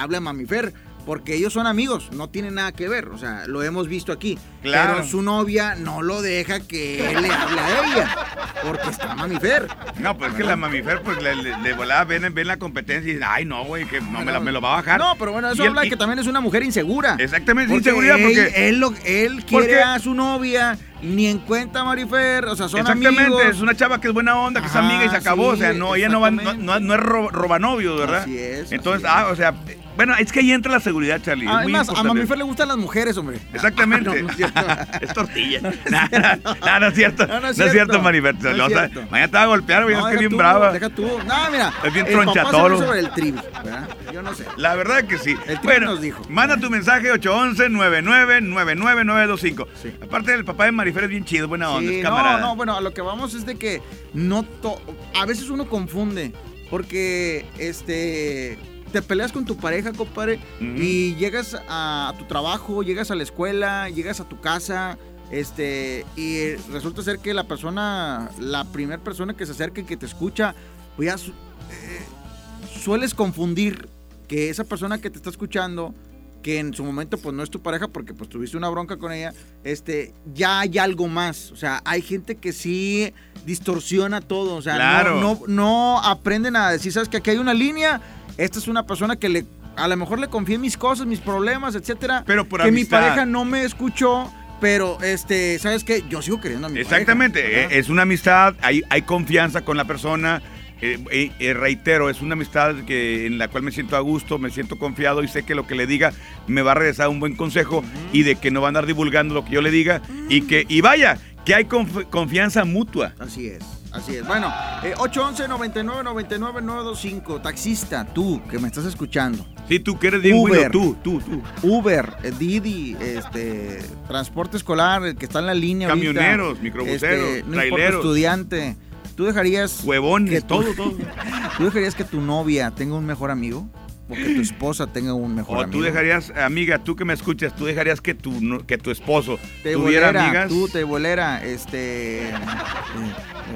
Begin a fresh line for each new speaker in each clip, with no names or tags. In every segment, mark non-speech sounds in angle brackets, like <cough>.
hable a Mamifer. Porque ellos son amigos, no tienen nada que ver, o sea, lo hemos visto aquí.
Claro.
Pero su novia no lo deja que él le hable a ella, porque está Mamifer.
No, pues es que la mamifer, pues le, le, le volaba, ven, ven la competencia y dicen, ay, no, güey, que no me, la- me lo va a bajar.
No, pero bueno, eso
Y él-
habla
y-
que también es una mujer insegura.
Exactamente,
Porque
inseguridad, porque.
él, lo- él
¿Por
quiere a su novia, ni en cuenta a Marifer, o sea, son
Exactamente,
amigos.
es una chava que es buena onda, que es amiga y se acabó.
sí,
o sea, no, ella no, va, no, no, es ro- robanovio, ¿verdad?
Así es,
Entonces,
así
ah, o sea, bueno, es que ahí entra la seguridad, Charlie. es muy
Además, a. Mamifer le gustan las mujeres, hombre.
Exactamente. <laughs>
No, no es cierto. <laughs>
es tortilla. No, no, no es cierto.
No, es
cierto,
cierto.
Maribel.
No es
Lo vas a-
cierto.
mañana te va a golpear, güey. Es que bien
tú,
brava.
Deja tú. No, mira.
Es bien tronchatoro.
sobre el trivi, ¿verdad? Yo no sé.
La verdad que sí.
El
bueno,
nos dijo.
manda tu mensaje 811-999925.
Sí.
Aparte, el papá de Marifer es bien chido, buena onda,
Sí,
es
no, no, bueno, a lo que vamos es de que no to- a veces uno confunde porque este te peleas con tu pareja, compadre, y llegas a, tu trabajo, llegas a la escuela, llegas a tu casa, este y resulta ser que la persona, la primera persona que se acerca y que te escucha, pues ya su- eh, sueles confundir que esa persona que te está escuchando que en su momento pues no es tu pareja porque pues tuviste una bronca con ella, este, ya hay algo más. O sea, hay gente que sí distorsiona todo. O sea,
Claro.
no, no, no aprenden a decir, sabes que aquí hay una línea, esta es una persona que le, a lo mejor le confié mis cosas, mis problemas, etcétera.
Pero por
que
amistad.
mi pareja no me escuchó, pero este, ¿sabes qué? Yo sigo queriendo a mi
Exactamente, eh, es una amistad, hay, hay confianza con la persona. eh, eh, eh, reitero, es una amistad que, en la cual me siento a gusto, me siento confiado y sé que lo que le diga me va a regresar un buen consejo y de que no va a andar divulgando lo que yo le diga y que, y vaya, que hay conf- confianza mutua.
Así es, así es. Bueno, eh, 811 99 99 925 Taxista, tú que me estás escuchando.
Si tú quieres bien,
Uber.
tú, tú, tú.
Uber, eh, Didi, este, transporte escolar, el que está en la línea. ahorita,
Camioneros, microbuseros,
este, no importa,
traileros.
estudiante. ¿Tú dejarías
Huevones,
que tu-
todo, todo. <laughs>
¿Tú dejarías que tu novia tenga un mejor amigo? O que tu esposa tenga un mejor
O
amigo.
tú dejarías, amiga, tú que me escuchas, tú dejarías que tu, no- que tu esposo
Te
tuviera
bolera,
amigas.
tú te bolera, este, eh,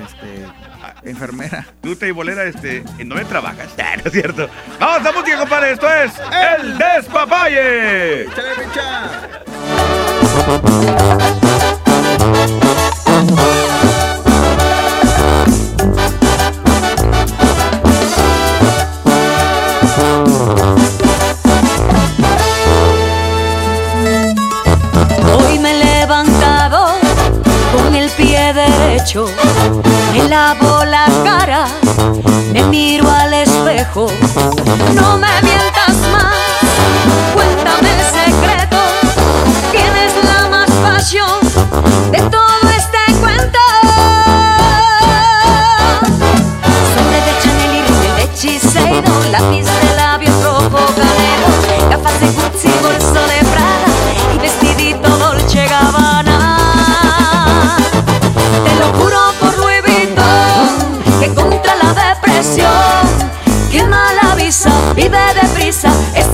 este, enfermera.
Tú te bolera, este, ¿en dónde trabajas? <laughs> Ah, no es cierto. Vamos a música, compadre. Esto es El Despapalle.
¡Échale, Richa!
Me lavo la cara, me miro al espejo. No me mientas más, cuéntame el secreto. ¿Quién es la más pasión de todo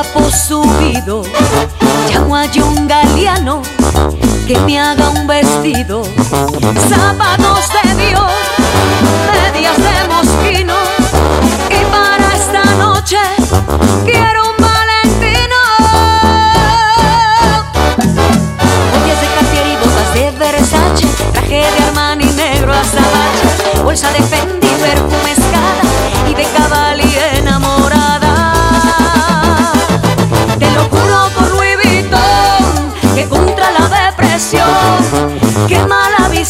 Guapo subido. Llamo a un galeano que me haga un vestido. Zapatos de Dios, medias de mosquino. Y para esta noche quiero un valentino. Joyas de Cartier y botas de Versace Traje de Armani negro azabache Bolsa de Fendi, perfume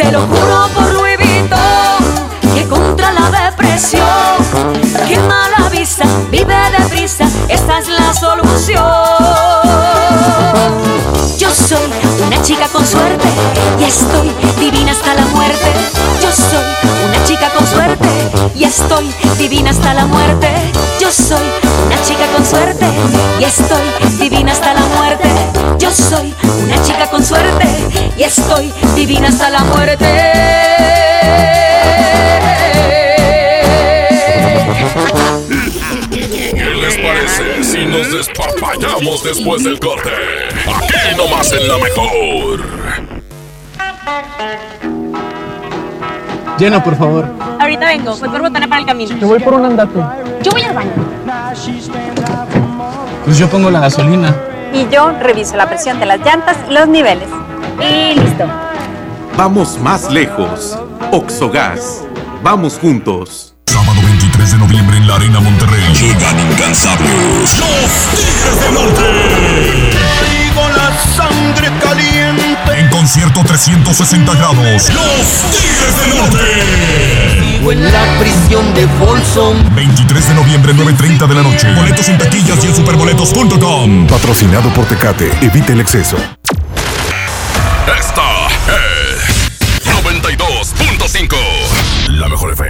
Te lo juro por Louis Vuitton que contra la depresión, que mala vista, vive deprisa, esta es la solución. Yo soy una chica con suerte y estoy divina hasta la muerte. Yo soy una chica con suerte y estoy divina hasta la muerte. Yo soy una chica con suerte y estoy divina hasta la muerte. Yo soy una chica con suerte y estoy divina hasta la muerte.
¿Qué les parece si nos despapallamos después del corte? Aquí nomás en la mejor.
Llena, por favor.
Ahorita vengo, voy por botana para el camino.
Yo voy por un andate.
Yo voy al baño.
Pues yo pongo la gasolina.
Y yo reviso la presión de las llantas y los niveles. Y listo.
Vamos más lejos. Oxogas. Vamos juntos.
Sábado 23 de noviembre en la Arena Monterrey. Llegan incansables. Los Tigres del Norte.
Traigo la sangre caliente.
En concierto 360 grados. Los Tigres del Norte.
Vivo en la prisión de Folsom.
23 de noviembre, 9.30 de la noche. Boletos en taquillas y en superboletos.com.
Patrocinado por Tecate. Evite el exceso.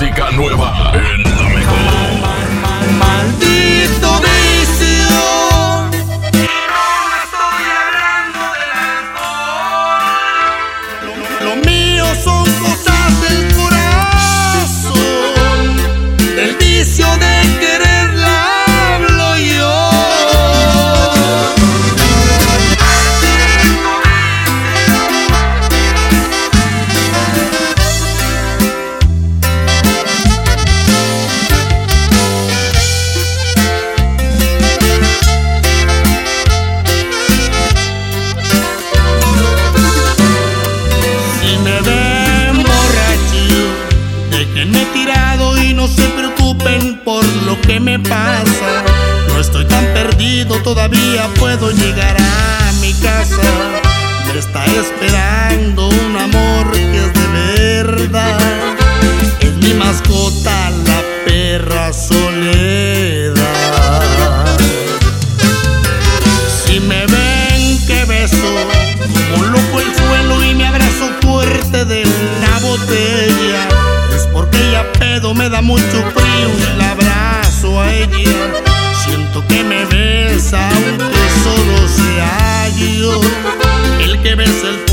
Música nueva en la mejor.
Todavía puedo llegar a mi casa. Me está esperando un amor que es de verdad. Es mi mascota, la perra soledad. Si me ven que beso como loco el suelo y me abrazo fuerte de una botella, es porque ella pedo me da mucho frío y la abrazo a ella. Siento que me besa aunque solo sea yo el que besa el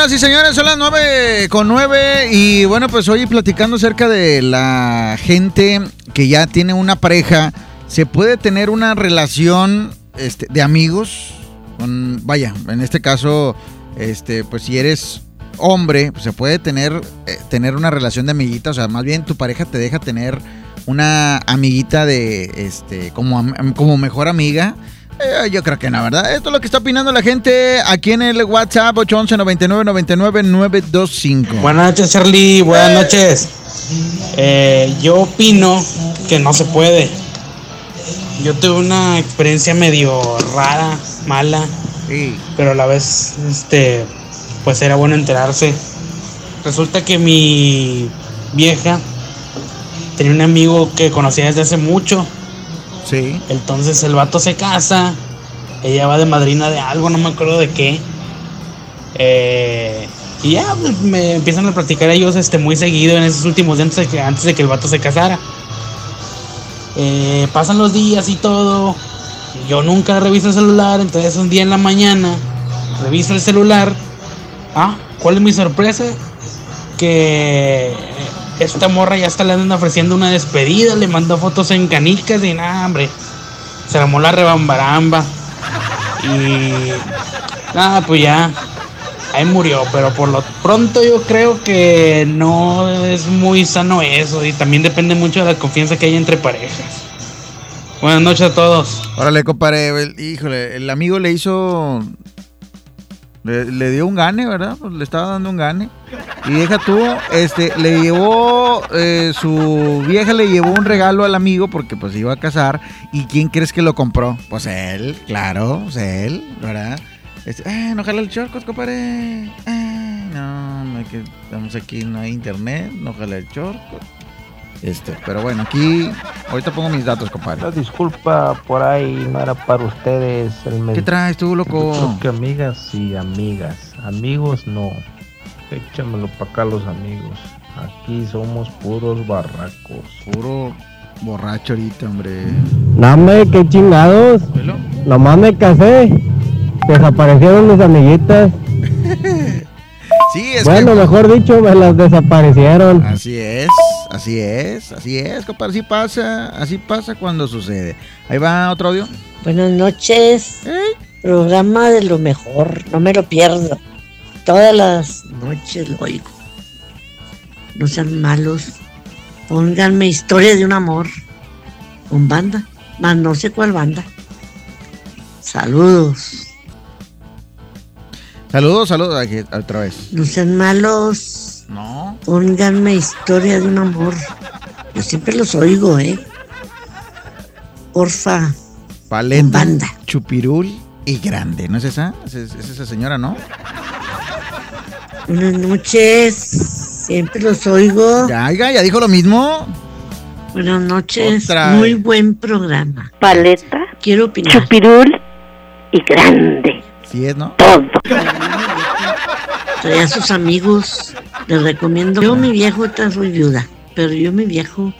señoras y señores, son las 9 con 9 y bueno, pues hoy platicando acerca de la gente que ya tiene una pareja, se puede tener una relación este, de amigos, con, vaya, en este caso, este, pues si eres hombre, pues se puede tener, eh, tener una relación de amiguita, o sea, más bien tu pareja te deja tener una amiguita de, este, como, como mejor amiga. Eh, yo creo que no, ¿verdad? Esto es lo que está opinando la gente aquí en el WhatsApp 811 99 99 925.
Buenas noches, Charlie. Buenas noches. Eh, yo opino que no se puede. Yo tuve una experiencia medio rara, mala, pero a la vez, este, pues era bueno enterarse. Resulta que mi vieja tenía un amigo que conocía desde hace mucho. Entonces el vato se casa, ella va de madrina de algo, no me acuerdo de qué. Eh, y ya pues, me empiezan a platicar ellos este, muy seguido en esos últimos días antes de que, antes de que el vato se casara. Eh, pasan los días y todo. Yo nunca reviso el celular, entonces un día en la mañana reviso el celular. Ah, ¿cuál es mi sorpresa? Que esta morra ya está le andan ofreciendo una despedida, le mandó fotos en canicas y nada, hombre. Se armó la rebambaramba. Y nada, pues ya. Ahí murió, pero por lo pronto yo creo que no es muy sano eso y también depende mucho de la confianza que hay entre parejas. Buenas noches a todos.
Órale, compadre, híjole, el amigo le hizo Le, dio un gane, ¿verdad? Pues le estaba dando un gane. Y deja tú, este, le llevó, eh, su vieja le llevó un regalo al amigo porque pues iba a casar. ¿Y quién crees que lo compró? Pues él, claro, pues él, ¿verdad? Este, eh, no jala el shortcut, compadre. Eh, no, no, que estamos aquí, no hay internet, no jala el shortcut. Este, pero bueno, aquí, ahorita pongo mis datos, compadre.
La disculpa por ahí no era para ustedes. El
¿Qué traes tú, loco?
Yo creo que amigas y amigas. Amigos no. Échamelo para acá los amigos. Aquí somos puros barracos.
Puro borracho ahorita, hombre.
Dame, qué chingados. Nomás me casé. Desaparecieron mis amiguitas. <laughs>
Sí, es
bueno,
que-
mejor dicho, me las desaparecieron.
Así es, así es, así es, compadre, así pasa, así pasa cuando sucede. Ahí va otro audio.
Buenas noches. Programa de lo mejor, no me lo pierdo. Todas las noches lo oigo. No sean malos. Pónganme historia de un amor con banda, más no sé cuál banda. Saludos.
Saludos, saludos, aquí, otra vez.
No sean malos.
No.
Pónganme historia de un amor. Yo siempre los oigo, ¿eh? Porfa.
Paleta, chupirul y grande, ¿no es esa? Es, es- es esa señora, ¿no?
Buenas noches. Siempre los oigo.
Ya, ya dijo lo mismo.
Buenas noches.
Otra
Muy
vez.
buen programa.
Paleta,
Quiero opinar.
chupirul y grande.
Sí es, ¿no?
Todo. <laughs>
Trae a sus amigos. Les recomiendo. Yo, mi viejo, ahorita soy viuda. Pero yo, mi viejo,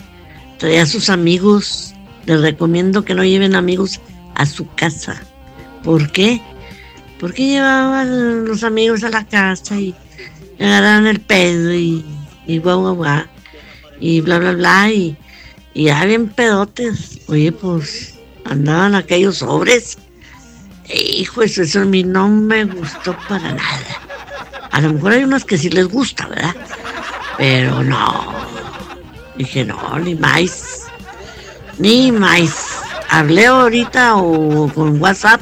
traía a sus amigos. Les recomiendo que no lleven amigos a su casa. ¿Por qué? Porque llevaban los amigos a la casa y agarraban el pedo y, y guau, guau, guau, y bla, bla, bla. Y, y ya bien pedotes. Oye, pues andaban aquellos sobres. Hijo, eso, eso a mí no me gustó para nada. A lo mejor hay unos que sí les gusta, ¿verdad? Pero no. Dije, no, ni más. Ni más. Hablé ahorita o con WhatsApp,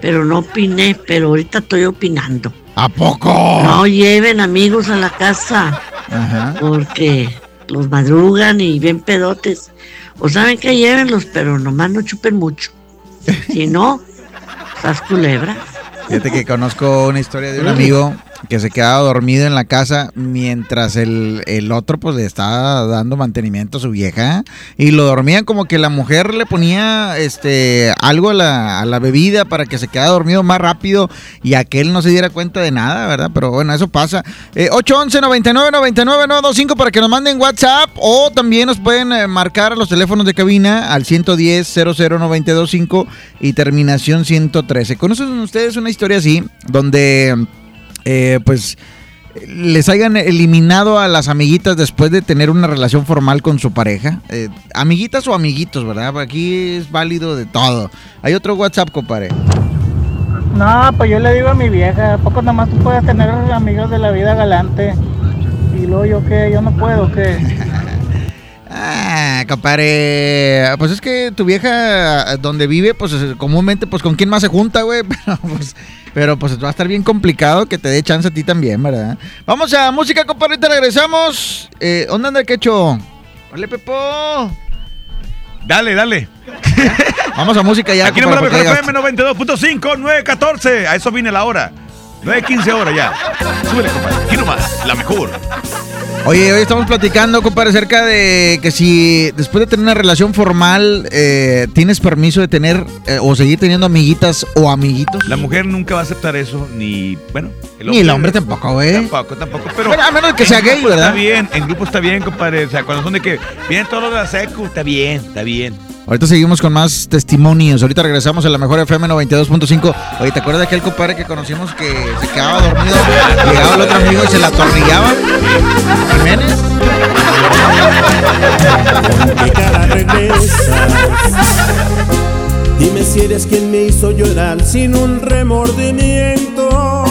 pero no opiné, pero ahorita estoy opinando.
¿A poco?
No lleven amigos a la casa,
Ajá.
porque los madrugan y bien pedotes. O saben que llévenlos, pero nomás no chupen mucho. <laughs> Si no, estás culebra.
Fíjate que conozco una historia de un amigo que se quedaba dormido en la casa mientras el, el otro pues le estaba dando mantenimiento a su vieja y lo dormían como que la mujer le ponía este algo a la, a la bebida para que se quedara dormido más rápido y aquel no se diera cuenta de nada, ¿verdad? Pero bueno, eso pasa. Eh, 811 99 99 925 para que nos manden WhatsApp o también nos pueden eh, marcar a los teléfonos de cabina al 110 00925 y terminación 113. ¿Conocen ustedes una historia así donde eh, pues les hayan eliminado a las amiguitas después de tener una relación formal con su pareja? Eh, amiguitas o amiguitos, ¿verdad? Aquí es válido de todo. Hay otro WhatsApp, compadre.
No, pues yo le digo a mi vieja, ¿a poco nomás tú puedes tener amigos de la vida galante? Y luego yo qué, yo no puedo, ¿qué? <laughs>
Ah, compadre. Pues es que tu vieja, donde vive, pues es- comúnmente, pues con quién más se junta, güey. <laughs> Pero pues, pero pues va a estar bien complicado que te dé chance a ti también, ¿verdad? Vamos a música, compadre. Ahorita regresamos. Eh, ¿Dónde anda el quecho? Hola, Pepo.
Dale, dale. <laughs>
Vamos a música ya.
Aquí no me
porque
FM 92.5, 914. A eso viene la hora. 9.15 horas ya. Súbele, compadre. Aquí nomás, la mejor.
Oye, hoy estamos platicando, compadre, acerca de que si después de tener una relación formal eh, tienes permiso de tener eh, o seguir teniendo amiguitas o amiguitos.
La mujer nunca va a aceptar eso, ni. Bueno,
Ni el hombre tampoco, güey.
Tampoco, tampoco. Pero.
Bueno, a menos que sea gay, ¿verdad?
Está bien, en grupo está bien, compadre. O sea, cuando son de que vienen todos los de la secu, está bien, está bien.
Ahorita seguimos con más testimonios. Ahorita regresamos a la mejor FM 92.5. Oye, ¿te acuerdas de aquel compadre que conocimos que se quedaba dormido? Llegaba el otro amigo y se la atornillaba. Jiménez.
Dime si eres quien me hizo llorar sin un remordimiento.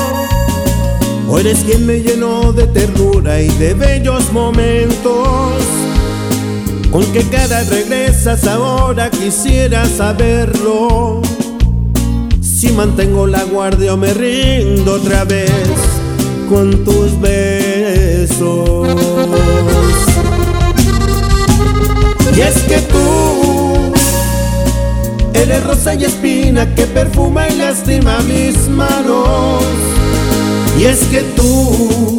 O eres quien me llenó de ternura y de bellos momentos. ¿Con qué cara regresas ahora? Quisiera saberlo. Si mantengo la guardia o me rindo otra vez con tus besos. Y es que tú eres rosa y espina que perfuma y lastima mis manos. Y es que tú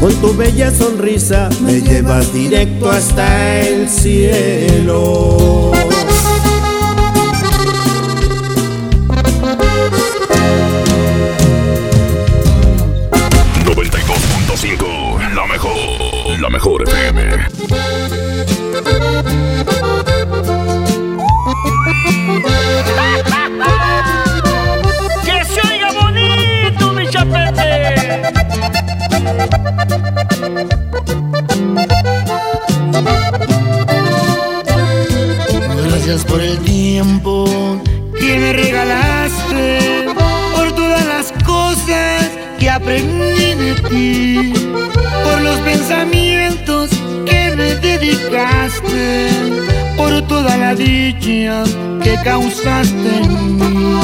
con tu bella sonrisa me llevas directo hasta el cielo.
La mejor, la mejor FM.
Gracias por el tiempo que me regalaste, por todas las cosas que aprendí de ti, por los pensamientos que me dedicaste, por toda la dicha que causaste en mí.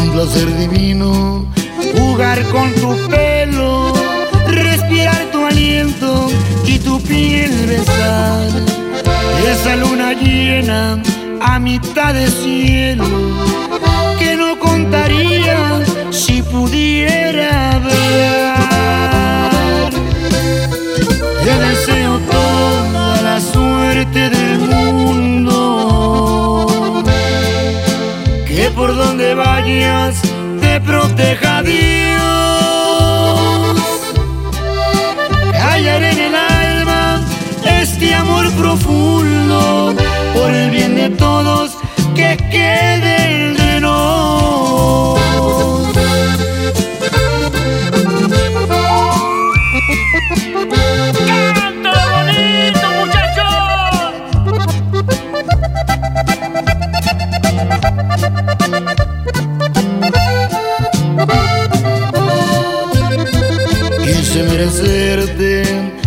Un placer divino jugar con tu pelo, respirar tu aliento y tu piel besar. Esa luna llena a mitad de cielo que no contaría si pudiera ver. Te deseo toda la suerte del mundo, que por donde vayas te proteja Dios. Profundo por el bien de todos que quede entre nos.
¡Canto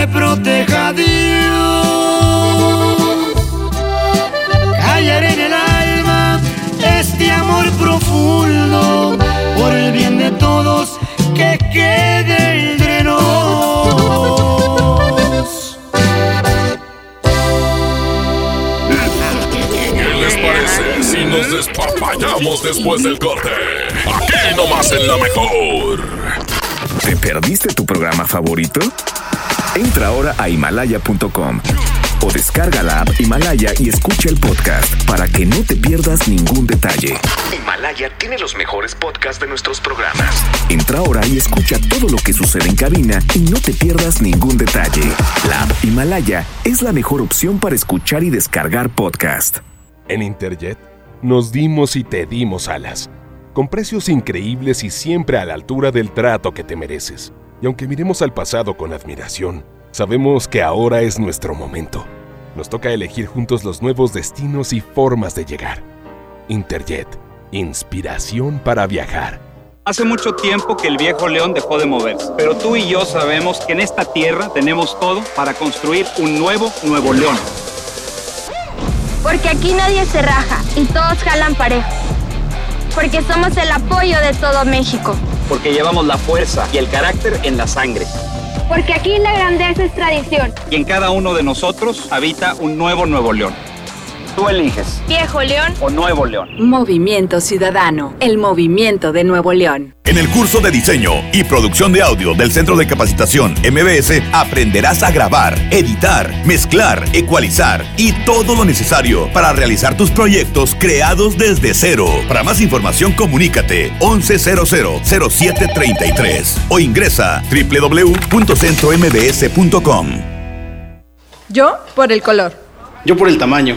te proteja Dios. Callaré en el alma este amor profundo por el bien de todos que quede entre nos.
¿Qué les parece si nos despapallamos después del corte? Aquí nomás en la mejor.
¿Te perdiste tu programa favorito? Entra ahora a himalaya.com o descarga la app Himalaya y escucha el podcast para que no te pierdas ningún detalle. Himalaya tiene los mejores podcasts de nuestros programas. Entra ahora y escucha todo lo que sucede en cabina y no te pierdas ningún detalle. La app Himalaya es la mejor opción para escuchar y descargar podcast.
En Interjet nos dimos y te dimos alas, con precios increíbles y siempre a la altura del trato que te mereces. Y aunque miremos al pasado con admiración, sabemos que ahora es nuestro momento. Nos toca elegir juntos los nuevos destinos y formas de llegar. Interjet, inspiración para viajar.
Hace mucho tiempo que el viejo león dejó de moverse, pero tú y yo sabemos que en esta tierra tenemos todo para construir un nuevo Nuevo León.
Porque aquí nadie se raja y todos jalan parejo. Porque somos el apoyo de todo México.
Porque llevamos la fuerza y el carácter en la sangre.
Porque aquí la grandeza es tradición.
Y en cada uno de nosotros habita un nuevo Nuevo León. Tú eliges.
Viejo León
o Nuevo León.
Movimiento Ciudadano, el movimiento de Nuevo León.
En el curso de diseño y producción de audio del Centro de Capacitación MBS aprenderás a grabar, editar, mezclar, ecualizar y todo lo necesario para realizar tus proyectos creados desde cero. Para más información comunícate 11000733 o ingresa www.centrombs.com.
Yo por el color.
Yo por el tamaño.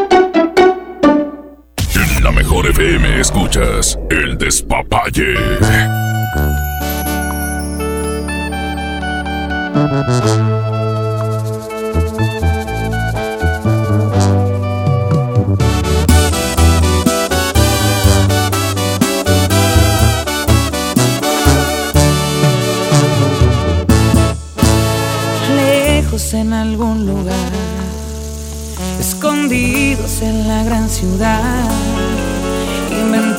La mejor FM escuchas El Despapalle.
Lejos en algún lugar, escondidos en la gran ciudad,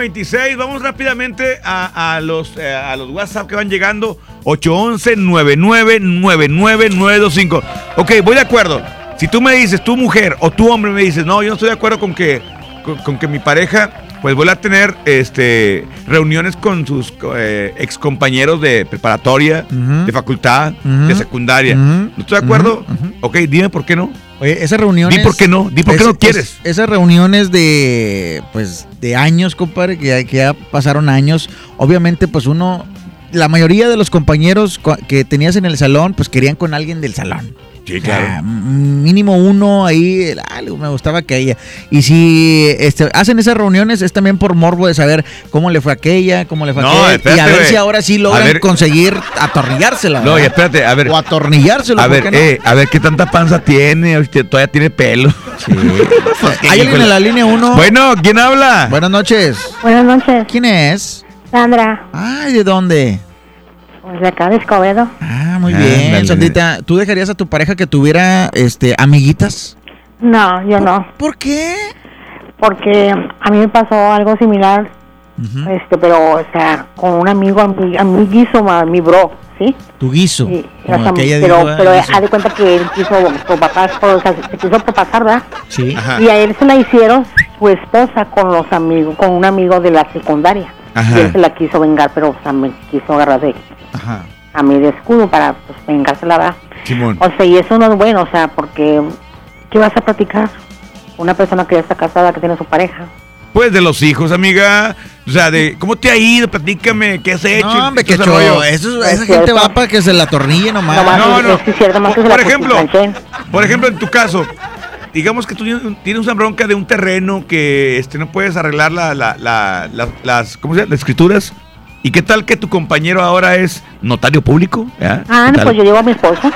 26. Vamos rápidamente a, a los, eh, a los WhatsApp que van llegando. 811-9999-925. Ok, voy de acuerdo. Si tú me dices, tu mujer o tu hombre me dices, no, yo no estoy de acuerdo con que, con, con que mi pareja pues vuelva a tener este, reuniones con sus eh, ex compañeros de preparatoria, de facultad, de secundaria. ¿No estoy de acuerdo? Ok, dime por qué no.
Oye, esas reuniones.
Di por qué no, di por qué
es-
no quieres.
es- esas reuniones de, pues, de años, compadre, que ya, que ya pasaron años. Obviamente, pues uno, la mayoría de los compañeros co- que tenías en el salón, pues querían con alguien del salón.
Sí,
O sea, m- mínimo uno ahí, ah, me gustaba aquella. Y si este, hacen esas reuniones es también por morbo de saber cómo le fue a aquella, cómo le fue a
No,
aquella. y a ver si ahora sí logran
ver.
conseguir atornillársela.
No, y espérate, a ver.
O atornillárselo.
A
¿por
ver,
qué no?
eh, a ver qué tanta panza tiene, todavía tiene pelo. Sí. <laughs>
¿Hay alguien en la línea 1?
Bueno, ¿quién habla?
Buenas noches.
Buenas noches.
¿Quién es?
Sandra,
Ay, ¿de dónde?
pues de acá de Escobedo.
Ah, muy
Ándale.
bien, Sandita. ¿Tú dejarías a tu pareja que tuviera este amiguitas?
No, yo no.
¿Por qué?
Porque a mí me pasó algo similar, este, pero, o sea, con un amigo, ami- amiguizo, ma- mi bro, ¿sí?
Tu guiso.
Sí,
como
pero,
dijo, ah,
pero
guiso.
haz de cuenta que él quiso propasar, o sea, se quiso propasar, ¿verdad?
Sí.
Y a él se la hicieron su esposa con los amigos, con un amigo de la secundaria.
Ajá.
Y él se la quiso vengar, pero o sea, me quiso agarrar de
Ajá.
A mí de escudo para pues, vengársela, ¿verdad?
Simón.
O sea, y eso no es bueno, o sea, porque ¿qué vas a platicar? Una persona que ya está casada, que tiene su pareja.
Pues de los hijos, amiga. O sea, de cómo te ha ido, platícame, ¿qué has hecho?
No, hombre,
Todo
que
ese
cho,
rollo.
eso-
Es
esa gente
cierto.
va para que se la atornille nomás.
Nomás
No, no.
es cierto, más que se
Por
la
ejemplo, por ejemplo, en tu caso, digamos que tú tienes- tienes una bronca de un terreno que este, no puedes arreglar la, la- la- la- las, ¿cómo se llama? las escrituras. ¿Y qué tal que tu compañero ahora es notario público? ¿Ya?
Ah,
¿Qué
no, pues yo llevo a mi esposo.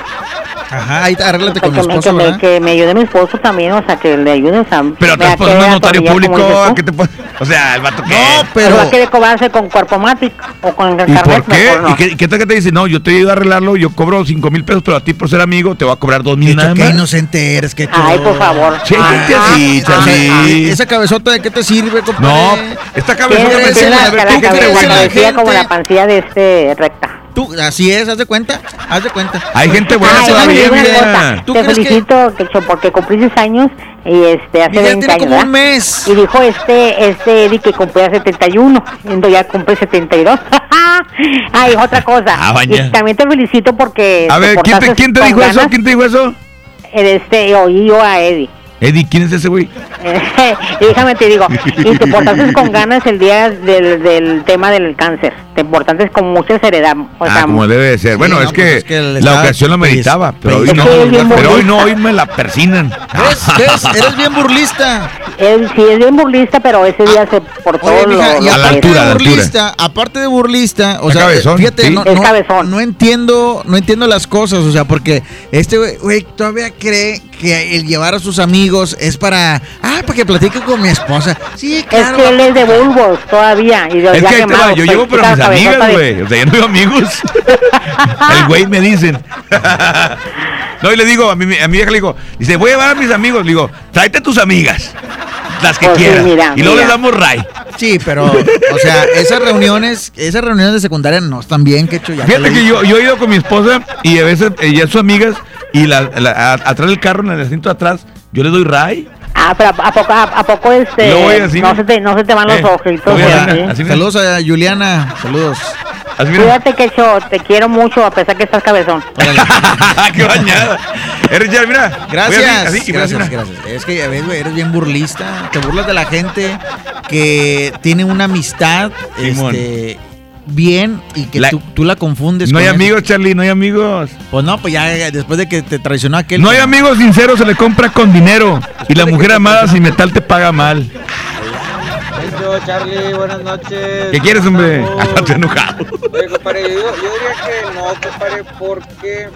Ajá, ahí arréglate
O sea,
con
que,
mi
me,
esposo,
que, me, que me ayude mi esposo también, o sea, que le ayude. O sea,
Pero
me
tu
va
esposo
a
no es
querer
notario público,
tú.
¿qué te puede- O sea, el vato que...
No,
Pero va a querer cobrarse con cuerpo mático o con el
¿Y
carnet,
por qué?
mejor no.
¿Y qué, qué tal que te dice? No, yo te ayudo a arreglarlo, yo cobro 5 mil pesos, pero a ti por ser amigo te voy a cobrar 2 mil
Qué
nada más.
inocente eres, que
Ay, por favor.
Sí, gente así, Charlie.
¿Esa cabezota de qué te sirve, compadre?
No, esta no me
la,
la-
sirve.
la,
¿tú
¿Tú la
como la pancilla de este recta.
Tú, así es, haz de cuenta, haz de cuenta.
Hay gente buena todavía,
una.
¿Tú
Te
crees que-
felicito que... porque cumpliste años y este hace
Y ya
20
tiene
años,
como un mes.
Y dijo este este Eddie que cumplía 71, siendo ya cumple 72. <laughs> Ay, otra cosa.
Ah.
Y también te felicito porque
A ver, ¿quién te, quién te dijo eso? ¿Quién te dijo eso?
Este, oí yo a Eddie.
Eddie, ¿quién es ese güey? <laughs>
déjame te digo, y te portaste con ganas el día del, del tema del cáncer. Te portaste con mucha seriedad. O
ah,
sea,
como debe de ser.
Sí,
bueno,
no,
es,
pues
que
es que
la ocasión lo meritaba, pero hoy no. Pero hoy no, hoy me la persinan.
¿Ves? ¿Ves? Eres bien burlista.
él sí es bien burlista, pero ese día se portó
Ah, Oye,
lo,
mija, y
lo
a la altura,
de
altura.
burlista, aparte de burlista, o
Es
sea,
cabezón,
fíjate,
sí.
no,
Es
no-
cabezón.
no entiendo, no entiendo las cosas, o sea, porque este güey- güey todavía cree que el llevar a sus amigos es para, ah, para que platique con mi esposa. Sí,
Es
claro.
que él es de Bulbos todavía. Y de
Es que
quemado,
yo llevo
chica
mis amigas, güey. O sea, yo no tengo amigos. <laughs> El güey me dicen. No, y le digo, a mi, a mi vieja le digo, dice, voy a llevar a mis amigos. Le digo, tráete a tus amigas, las que
Pues sí,
quieras.
mira,
y luego
mira.
les damos ray.
Sí, pero, o sea, esas reuniones, esas reuniones de secundaria no están bien, que hecho ya. te
Fíjate que yo, yo he ido con mi esposa y a veces ella sus amigas y la, la- a- atrás del carro, en el asiento de atrás, yo le doy ray.
Ah, pero ¿a poco, a, a poco este,
así,
no, se te, no se te van los
Eh,
ojitos?
Saludos a Juliana, saludos.
Así, mira.
Cuídate que yo te quiero mucho a pesar que estás cabezón. <laughs>
¡Qué bañada! Eres ya, mira.
Gracias,
así, así, y
gracias,
mira.
gracias. Es que, a ver, güey, eres bien burlista. Te burlas de la gente que tiene una amistad este, bien y que
La-
tú, tú la confundes.
No hay
eso.
amigos, Charlie, no hay amigos.
Pues no, pues ya después de que te traicionó aquel.
No hay amigos sinceros, se le compra con dinero. Y la mujer amada sin metal te paga mal.
Charlie, buenas noches.
¿Qué quieres, hombre? <laughs> Estoy enojado.
Oye, compadre, yo, yo diría que no, compadre, porque,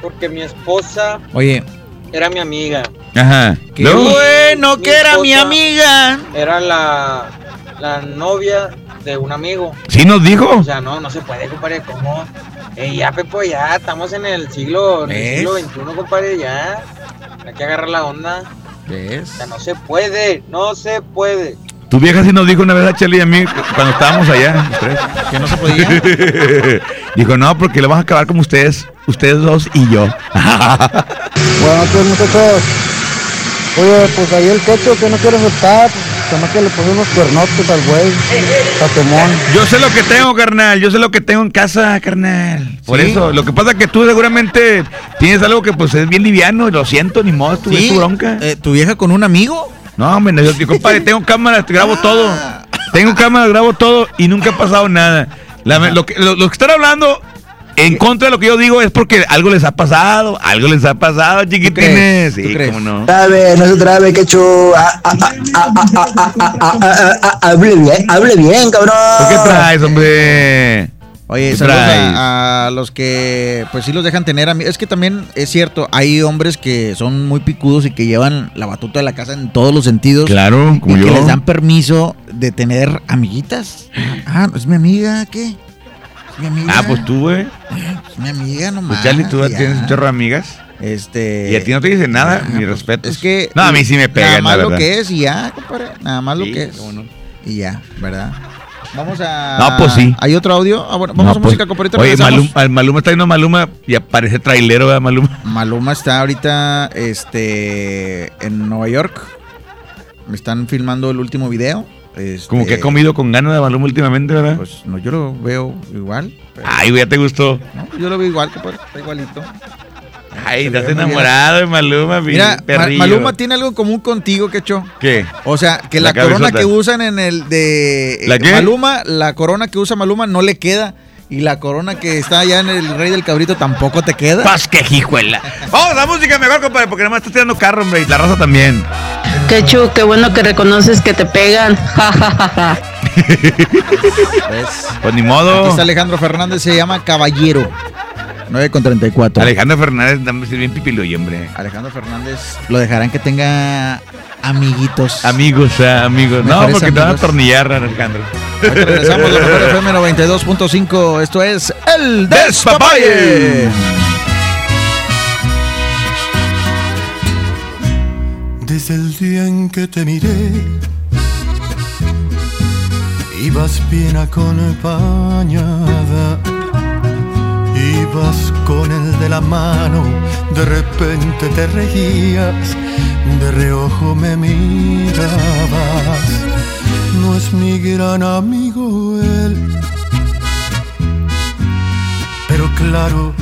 porque mi esposa
Oye,
era mi amiga.
Ajá.
qué
¿Luego?
bueno
Mi
que era mi amiga.
Era la, la novia de un amigo.
¿Sí nos dijo?
O sea, no, no se puede, compadre, ¿cómo? Eh, ya, Pepo, ya, estamos en el siglo, en el siglo XXI, compadre, ya. Hay que agarrar la onda.
¿Ves?
O sea, no se puede, no se puede.
Tu vieja sí nos dijo una vez a Charlie y a mí cuando estábamos allá. los tres.
Que no se podía. <laughs>
Dijo, no, porque le vamos a acabar como ustedes, ustedes dos y yo. <laughs>
Buenas noches, muchachos. Oye, pues ahí el cocho que no quiere aceptar, pues, además que le puse unos cuernotes al güey, Patemón.
Yo sé lo que tengo, carnal. Yo sé lo que tengo en casa, carnal. Por
¿Sí?
eso, lo que pasa es que tú seguramente tienes algo que pues es bien liviano. Lo siento, ni modo, tu, es tu bronca.
Eh, ¿Tu vieja con un amigo?
No, hombre, yo, yo, compadre, <laughs> tengo cámaras, te grabo todo. Tengo cámaras, grabo todo y nunca ha pasado nada. La- lo, que, lo, lo que están hablando en contra de lo que yo digo es porque algo les ha pasado, algo les ha pasado, chiquitines. Sí, cómo no.
Trabe, no se trabe. Hable bien, hable bien, cabrón.
Qué traes, hombre?
Oye, saludos a, a, los que pues sí los dejan tener a mí. Es que también es cierto, hay hombres que son muy picudos y que llevan la batuta de la casa en todos los sentidos.
Claro, como
y que les dan permiso de tener amiguitas. Ah, es mi amiga, ¿qué? ¿Es mi amiga?
Ah, pues tú, güey.
Mi amiga nomás.
Pues Charlie, tú
ya.
tienes un chorro de amigas.
Este.
Y a ti no te dicen nada, mi respeto.
Es que.
No, a mí sí me pegan,
Nada más
la
lo que es y ya, compadre. Nada más
Sí,
lo que es.
no.
Y ya, ¿verdad? Vamos a.
No, pues sí.
¿Hay otro audio? Ah, bueno, vamos
No,
a
pues,
música, compadre.
Oye. Maluma, al Maluma está yendo Maluma y aparece trailero, ¿verdad, Maluma?
Maluma está ahorita este, en Nueva York. Me están filmando el último video. Este,
Como que ha comido con ganas de Maluma últimamente, ¿verdad?
Pues no, yo lo veo igual. pero-
Ay, ya te gustó.
no, yo lo veo igual, compadre. Está igualito.
Ay, estás enamorado de Maluma, mi
Mira,
perrillo.
Maluma tiene algo en común contigo, Quecho.
¿Qué?
O sea, que
La
la, corona que usan en el de
¿La
eh,
qué?
Maluma, la corona que usa Maluma no le queda. Y la corona que está allá en el Rey del Cabrito tampoco te queda.
Pas que hijuela. Vamos, la música mejor, compadre, porque nada más estás tirando carro, hombre, y la raza también.
Qué chu, qué bueno que reconoces que te pegan. <laughs> Ja, ja, ja, ja.
Pues ni
Aquí
modo.
está Alejandro Fernández, se llama Caballero. 9 con 34.
Alejandro Fernández dame es bien pipiloy, hombre.
Alejandro Fernández lo dejarán que tenga amiguitos.
Amigos, ah, amigos. No, porque te van a atornillar, Alejandro.
Regresamos, la mejor FM 92.5. Esto es El Despapalle.
Desde el día en que te miré, ibas bien acompañada, ibas con el de la mano, de repente te reías, de reojo me mirabas. No es mi gran amigo él, pero claro,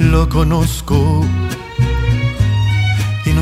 lo conozco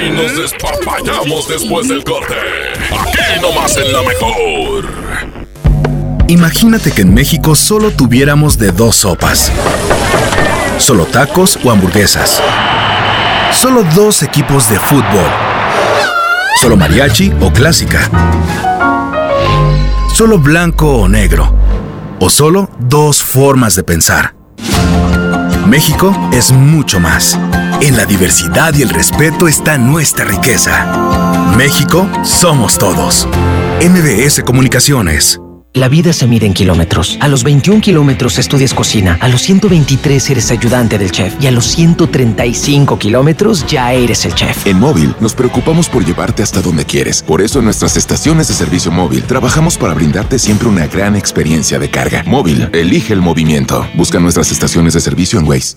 Si nos despapallamos después del corte? Aquí nomás en la mejor.
Imagínate que en México solo tuviéramos de dos sopas. Solo tacos o hamburguesas. Solo dos equipos de fútbol. Solo mariachi o clásica. Solo blanco o negro. O solo dos formas de pensar. México es mucho más. En la diversidad y el respeto está nuestra riqueza. México somos todos. MBS Comunicaciones.
La vida se mide en kilómetros. A los 21 kilómetros estudias cocina, a los 123 eres ayudante del chef y a los 135 kilómetros ya eres el chef.
En móvil nos preocupamos por llevarte hasta donde quieres. Por eso en nuestras estaciones de servicio móvil trabajamos para brindarte siempre una gran experiencia de carga. Móvil, elige el movimiento. Busca nuestras estaciones de servicio en Waze.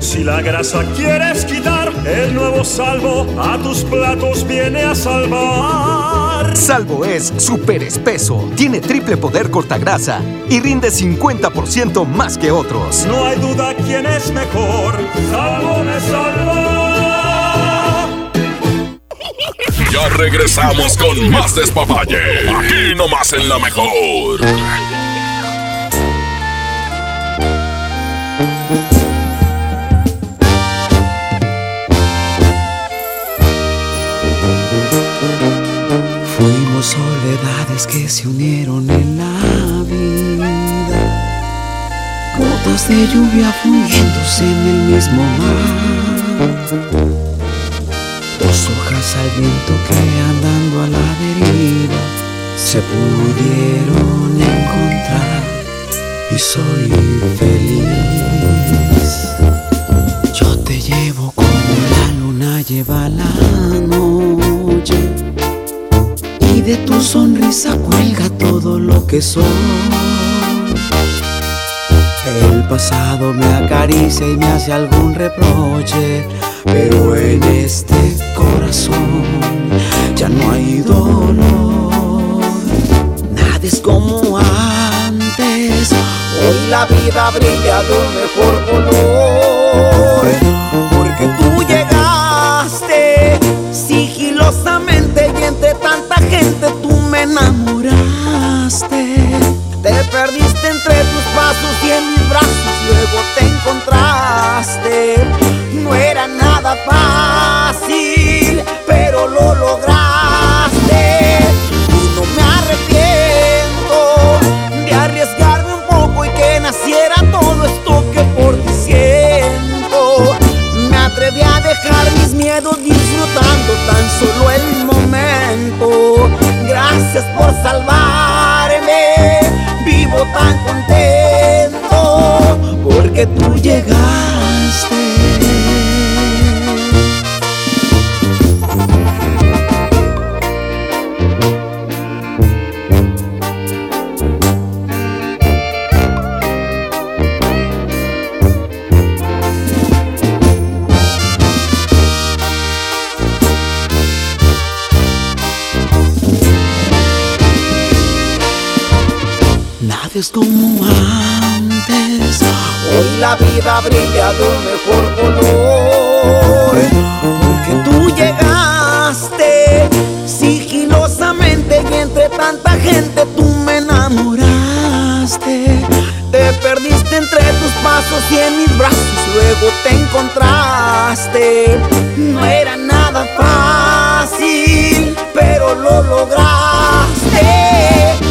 Si la grasa quieres quitar, el nuevo salvo a tus platos viene a salvar.
Salvo es súper espeso, tiene triple poder cortagrasa y rinde 50% más que otros.
No hay duda quién es mejor. Salvo me salva.
Ya regresamos con más despapalle. Aquí nomás en la mejor.
Soledades que se unieron en la vida, gotas de lluvia fundiéndose en el mismo mar, dos hojas al viento que andando a la deriva se pudieron encontrar. Y soy feliz. Yo te llevo como la luna lleva la noche de tu sonrisa cuelga todo lo que soy. El pasado me acaricia y me hace algún reproche, pero en este corazón ya no hay dolor. Nada es como antes, hoy la vida brilla de un mejor color, encontraste. No era nada fácil, pero lo lograste.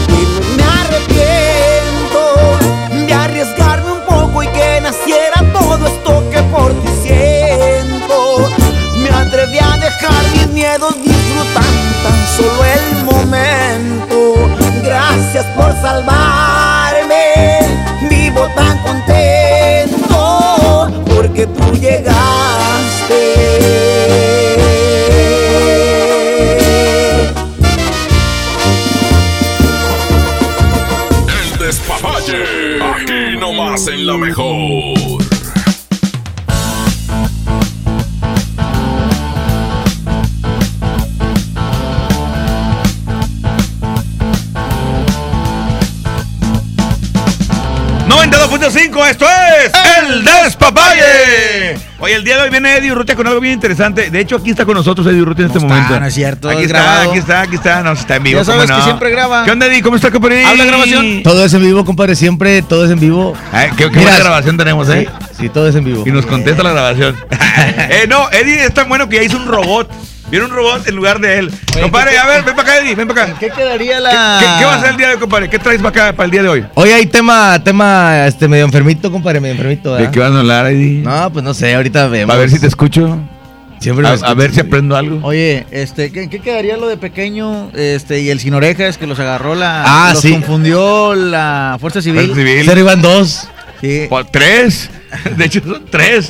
Y no me arrepiento de arriesgarme un poco y que naciera todo esto que por ti siento. Me atreví a dejar mis miedos disfrutando tan solo el momento.
Gracias por salvarme, porque
Oye, el día de hoy viene Eddie Urrutia con algo bien interesante. De hecho, aquí está con nosotros Eddie Urrutia en este
está,
momento.
no es cierto,
Aquí
es
está,
grabado.
aquí está, aquí está. No, está en vivo.
Ya sabes
¿cómo
que siempre graba.
¿Qué onda, Eddie? ¿Cómo está, compadre?
¿Habla grabación?
Todo es en vivo, compadre, siempre todo es en vivo.
Ay, qué, qué
Mira,
buena grabación tenemos, ¿eh?
Sí, sí, todo es en vivo.
Y nos contesta la grabación. <laughs> eh, no, Eddie es tan bueno que ya hizo un robot. Viene un robot en lugar de él. compadre,
¿qué-
a ver, ven para acá, Eddie, ven para acá.
¿Qué quedaría
¿Qué,
la...?
qué- qué va a ser el día de hoy, compadre? ¿Qué traes para acá para el día de hoy?
Hoy hay tema, tema, este, medio enfermito, compadre, medio enfermito,
¿De qué vas a hablar, Eddie?
No, pues no sé, ahorita vemos.
A ver si te escucho.
Siempre
A, a ver si aprendo algo.
Oye, este, ¿qué, qué quedaría lo de pequeño este, y el sin orejas que los agarró la...
Ah,
los
sí.
confundió la Fuerza Civil?
Fuerza Civil.
Cero iban dos.
Sí.
Por tres. De hecho, son tres.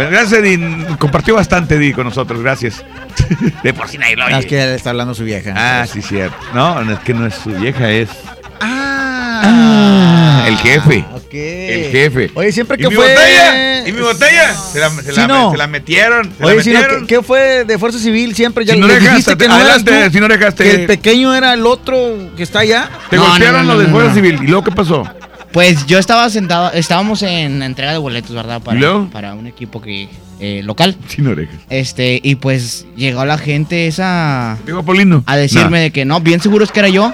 Bueno, gracias, Eddie. Compartió bastante, con nosotros. Gracias. <laughs> De por sí nadie lo
Ah,
oye.
es que le está hablando su vieja.
Ah, sí, cierto. No, no es que no es su vieja, es
Ah,
el jefe.
ok.
El jefe.
Oye, siempre
¿Y
que
mi
fue...
botella? ¿Y mi botella? Se la, se
Sí,
la-
no.
se la metieron. Se
Oye,
la
si no,
metieron.
¿qué, qué fue de Fuerza Civil siempre? Ya
Sin
le
orejas,
dijiste que no eras
adelante,
tú,
sin orejas, te-
Que el pequeño era el otro que está allá.
Te
No,
golpearon
no, no,
los de
no,
Fuerza
no.
Civil. ¿Y luego qué pasó?
Pues yo estaba sentado, estábamos en entrega de boletos, ¿verdad? Para, para un equipo que eh, local.
Sin orejas.
Este, y pues llegó la gente esa
Digo, Polino.
a decirme de que no, bien seguros que era yo.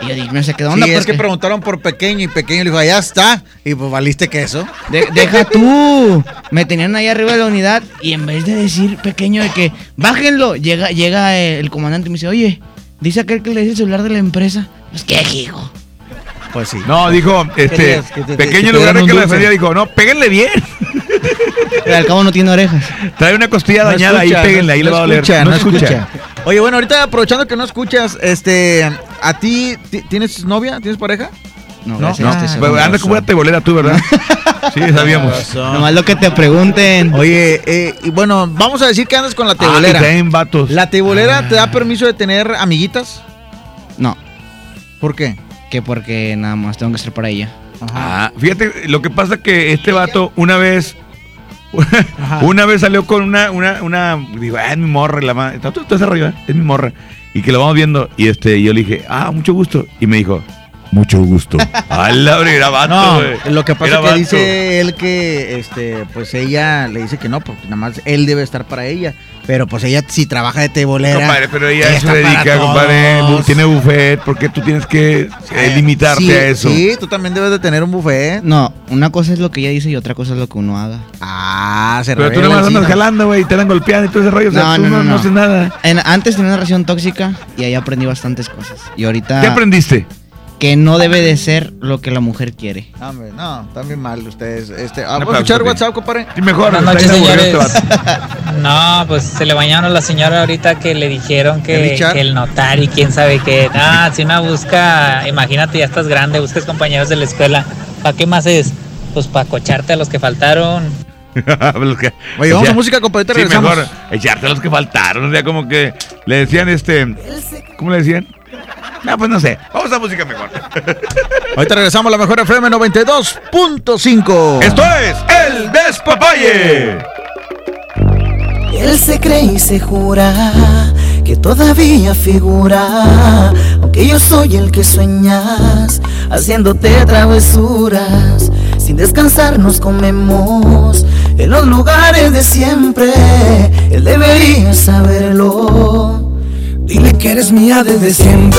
Y yo dije, me saqué de onda
Sí, es que
porque-
preguntaron por pequeño y pequeño le dijo, allá está. Y pues valiste queso.
De- deja tú. Me tenían ahí arriba de la unidad y en vez de decir pequeño de que bájenlo, llega, llega el comandante y me dice, oye, dice aquel que le dice el celular de la empresa. Pues qué, hijo.
Pues sí.
No, dijo, este,
Querías que te-
pequeño en
te
lugar
dieran
que la defendía, dijo, no, péguenle bien.
Pero al cabo no tiene orejas.
Trae una costilla
No
dañada
escucha,
ahí, péguenle,
no-
ahí
no
le va a doler.
escucha, no escucha. Oye, bueno, ahorita aprovechando que no escuchas, este, ¿a ti ti- tienes novia? ¿Tienes pareja?
No,
No, no.
este segundo.
anda como una tebolera tú, ¿verdad? <laughs> sí, sabíamos.
Nomás lo que te pregunten.
Oye, eh, y bueno, vamos a decir que andas con la
Ah,
tebolera.
que traen vatos.
¿La tebolera te da permiso de tener amiguitas?
No,
¿Por qué?
Que porque nada más tengo que ser para ella.
Ah, fíjate, lo que pasa que este vato una vez
Ajá.
una vez salió con una una una digo, ah, es mi morra, la madre, tú estás arriba, es mi morra. Y que lo vamos viendo y este y yo le dije, "Ah, mucho gusto." Y me dijo, "Mucho gusto." A <laughs> la hora era vato,
No,
güey.
lo que pasa es que
vato.
dice él que, este, pues ella le dice que no, porque nada más él debe estar para ella. Pero pues ella si trabaja de tebolera.
Compadre, pero ella
ella
se dedica, compadre, tiene buffet, porque tú tienes que eh, limitarte
sí,
a eso.
Sí, tú también debes de tener un buffet.
No, una cosa es lo que ella dice y otra cosa es lo que uno haga.
Ah, se
Pero tú nada más andas jalando, güey, y te andan golpeando y todo ese rollo, o sea,
No,
tú
no,
no,
no,
no
no.
haces nada.
En- antes tenía una relación tóxica y ahí aprendí bastantes cosas. Y ahorita
¿Qué aprendiste?
Que no debe de ser lo que la mujer quiere.
No, hombre, no, están bien mal ustedes. Este,
Un
vamos a escuchar. WhatsApp, compadre.
Sí, mejor.
Buenas noches,
este
señores.
vato. <laughs>
No, pues se le bañaron a la señora ahorita que le dijeron
¿El
que,
Richard?
que el notario y quién sabe qué. Ah, si una busca, imagínate, ya estás grande, buscas compañeros de la escuela. ¿Para qué más es? Pues para cocharte a los que faltaron. <laughs>
Oye,
o
vamos
sea,
a música, compadre,
Sí,
regresamos.
mejor echarte a los que faltaron. O sea, como que le decían este. ¿Cómo le decían? No, pues no sé. Vamos a música mejor.
Ahorita regresamos a la mejor FM 92.5.
Esto es El Despapalle.
Él se cree y se jura
que todavía figura, aunque yo soy el que sueñas, haciéndote travesuras. Sin descansar nos comemos en los lugares de siempre. Él debería saberlo. Dile que eres mía desde siempre.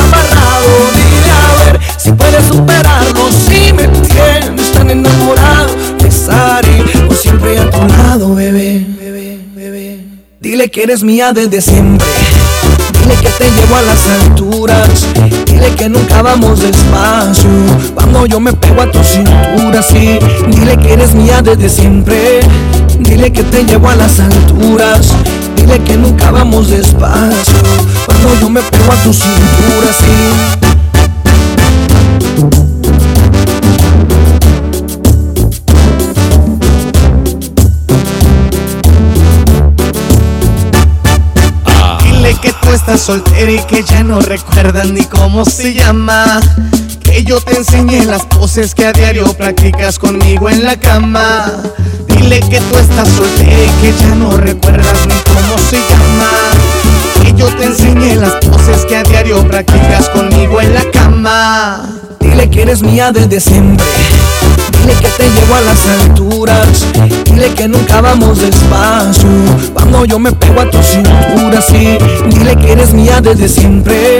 amarrado. Dile a ver si puedes superarlo. Si me tienes tan enamorado, estaré por siempre a tu lado, bebé. Dile que eres mía desde siempre. Dile que te llevo a las alturas. Dile que nunca vamos despacio. Cuando yo me pego a tu cintura, sí. Dile que eres mía desde siempre. Dile que te llevo a las alturas. Dile que nunca vamos despacio. Cuando yo me pego a tu cintura, sí.
Dile que tú estás soltera y que ya no recuerdas ni cómo se llama. Que yo te enseñé las poses que a diario practicas conmigo en la cama. Dile que tú estás soltera y que ya no recuerdas ni cómo se llama. Que yo te enseñé las poses que a diario practicas conmigo en la cama.
Dile que eres mía desde siempre. Dile que te llevo a las alturas. Dile que nunca vamos despacio. Cuando yo me pego a tu cintura, sí. Dile que eres mía desde siempre.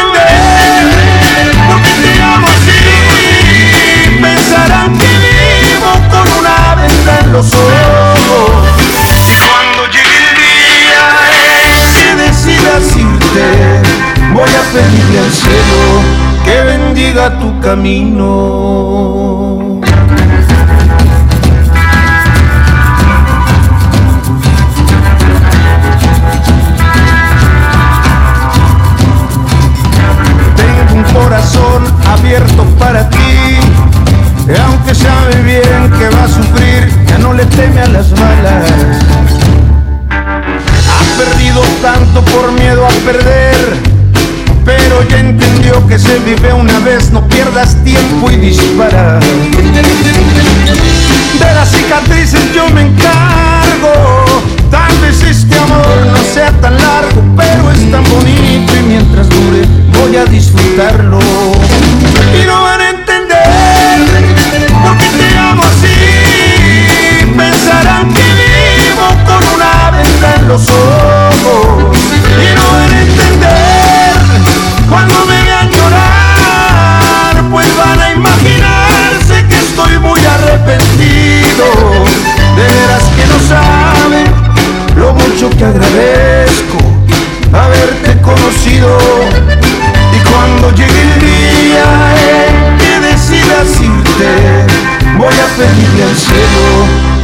Los ojos. Y cuando llegue el día en que decidas irte, voy a pedirle al cielo que bendiga tu camino. Tengo un corazón abierto para ti. Aunque sabe bien que va a sufrir, le teme a las balas. Ha perdido tanto por miedo a perder, pero ya entendió que se vive una vez, no pierdas tiempo y dispara. De las cicatrices yo me encargo, tal vez este amor no sea tan largo, pero es tan bonito y mientras dure voy a disfrutarlo. Y no van los ojos. Y no van entender cuando me vean llorar, pues van a imaginarse que estoy muy arrepentido. De veras que no saben lo mucho que agradezco haberte conocido. Y cuando llegue el día en que decidas irte, voy a pedirle al cielo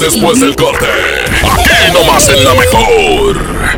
Después del corte. Aquí nomás en la mejor.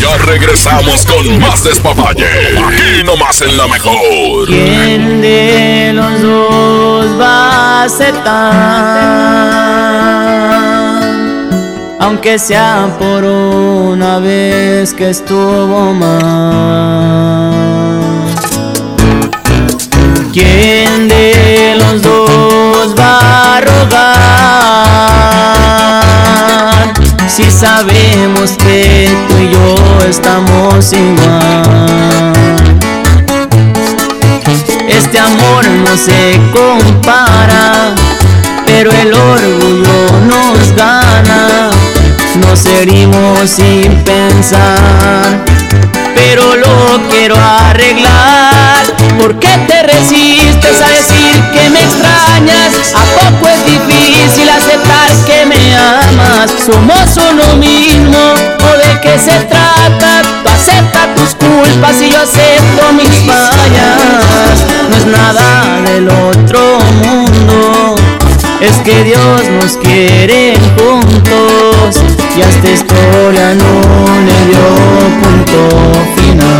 Ya regresamos con más despapalle. Aquí nomás en la mejor.
¿Quién de los dos va a aceptar? Aunque sea por una vez que estuvo mal. ¿Quién de los dos va a rogar? Si sabemos que tú y yo estamos igual. Este amor no se compara, pero el orgullo nos gana. Nos herimos sin pensar, pero lo quiero arreglar. ¿Por qué te resistes a decir que me extrañas? ¿A poco es difícil aceptar que me amas? Somos uno mismo, ¿o de qué se trata? Tú acepta tus culpas y yo acepto mis fallas. No es nada del otro mundo. Es que Dios nos quiere juntos y a esta historia no le dio punto final.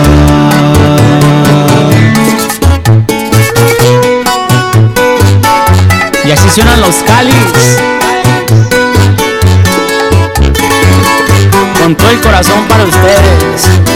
Y así suenan los cáliz. Con todo el corazón para ustedes.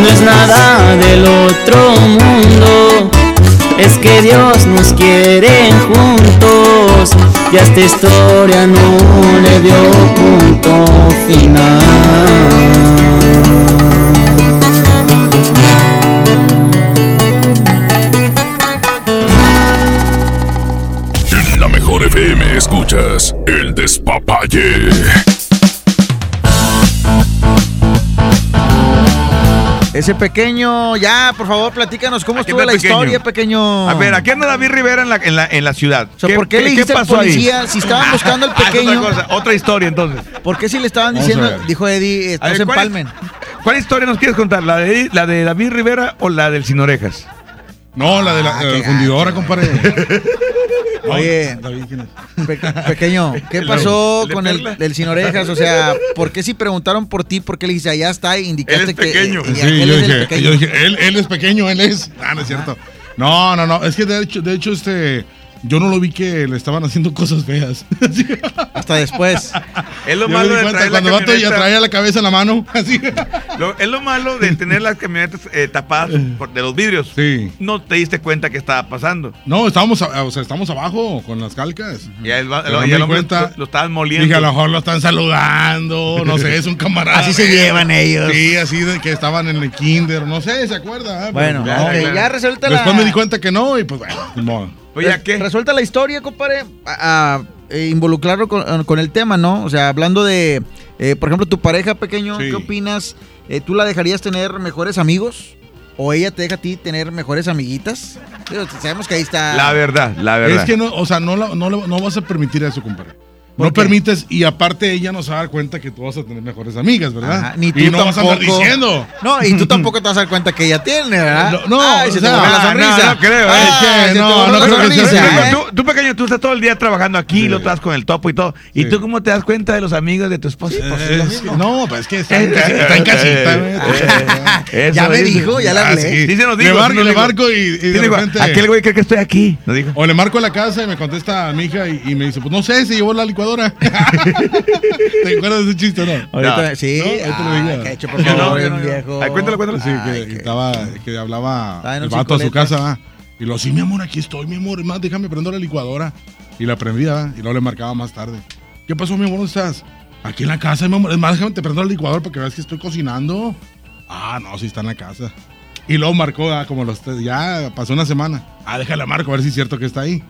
No es nada del otro mundo. Es que Dios nos quiere juntos y a esta historia no le dio punto final.
En la mejor FM escuchas el despapalle.
Ese pequeño, ya, por favor, platícanos cómo estuvo la
pequeño?
historia, pequeño.
A ver, aquí anda David Rivera en la, en la, en la ciudad.
O sea, ¿por qué le dijiste al policía si estaban <laughs> buscando al
Ah,
pequeño?
otra, cosa, otra historia, entonces.
¿Por qué si le estaban
Vamos
diciendo, dijo Eddie, estás
ver,
en
¿cuál
Palmen?
¿Cuál historia nos quieres contar? ¿La de, ¿La de David Rivera o la del Sin Orejas?
No, la de la,
Ah,
la
qué
fundidora, compadre. <laughs>
Oye, pequeño, ¿qué
El-
pasó
el
con el, del sin orejas? O sea, ¿por qué si preguntaron por ti, por qué le dice allá está y indicaste
Él es
que
pequeño. Sí, yo
es el
dije,
pequeño?
yo dije, él, él es pequeño, él es. Ah, no es cierto. No, no, no. Es que de hecho, de hecho, este. Yo no lo vi que le estaban haciendo cosas feas. <laughs>
Hasta después.
Es lo
Yo
malo de traer la
cuando el vato ya traía la cabeza en la mano. <laughs> Así.
Lo- es lo malo de tener las camionetas eh, tapadas por- de los vidrios.
Sí.
No te diste cuenta que estaba pasando.
No, estábamos, o sea, estamos abajo con las calcas.
Y
Pero
lo,
no
y
me
el
di
hombre
cuenta.
lo, lo estaban moliendo.
Dije, a lo mejor lo están saludando, no sé, es un camarada.
Así se llevan ellos.
Sí, así de que estaban en el kinder, no sé, ¿se acuerda?
Bueno,
Pero-
ok, ya resuelta la-
Después me di cuenta que no y pues bueno, modo.
Res- Resuelta la historia, compadre. A, a, eh, involucrarlo con, con el tema, ¿no? O sea, hablando de, eh, por ejemplo, tu pareja pequeño,
Sí.
¿qué opinas? Eh, ¿Tú la dejarías tener mejores amigos? ¿O ella te deja a ti tener mejores amiguitas? Sabemos que ahí está.
La verdad, la verdad.
Es que no, o sea, no, no, le- no vas a permitir eso, compadre. No permites, y aparte ella no se va a dar cuenta que tú vas a tener mejores amigas, ¿verdad?
Ajá, ni tú
y no vas a andar
tampoco.
diciendo.
No, y tú <laughs> tampoco te vas a dar cuenta que ella tiene, ¿verdad?
No, no,
Ay, se
o
te
sea,
borró la sonrisa.
No, no creo.
Ay,
es que
se te
no, no
la
que sea.
¿eh?
Tú, tú, pequeño, tú estás todo el día trabajando aquí y lo estás con el topo y todo. ¿Y tú cómo te das cuenta de los amigos de tu esposa? Pues
no, pues es que está <laughs> está en casita.
Eso
Ya me
dice.
dijo, ya le
Ah,
hablé.
sí.
Sí, se nos
Le
dijo,
marco,
sí nos
le marco y,
Sí,
de
digo,
repente.
Aquel güey cree que estoy aquí.
O le marco a la casa y me contesta mi hija y, me dice, pues no sé, se llevó la licuadora. <laughs> ¿Te acuerdas de ese chiste, no?
Ahorita,
No.
sí.
No, ahorita lo
Ah,
diga.
qué hecho, por <laughs> favor,
no,
viejo.
Ay, cuéntalo, cuéntalo.
Sí, que,
Ay,
que estaba, que hablaba el vato a su casa. ¿va? Y lo, sí, mi amor, aquí estoy, mi amor. Más, déjame prender la licuadora. Y la prendía, y luego le marcaba más tarde. ¿Qué pasó, mi amor? ¿Dónde estás? Aquí en la casa, mi amor. Es más, déjame te prendo la licuadora para que veas que estoy cocinando. Ah, no, sí está en la casa. Y luego marcó, ah, como los tres, ya pasó una semana. Ah, déjala marco, a ver si es cierto que está ahí.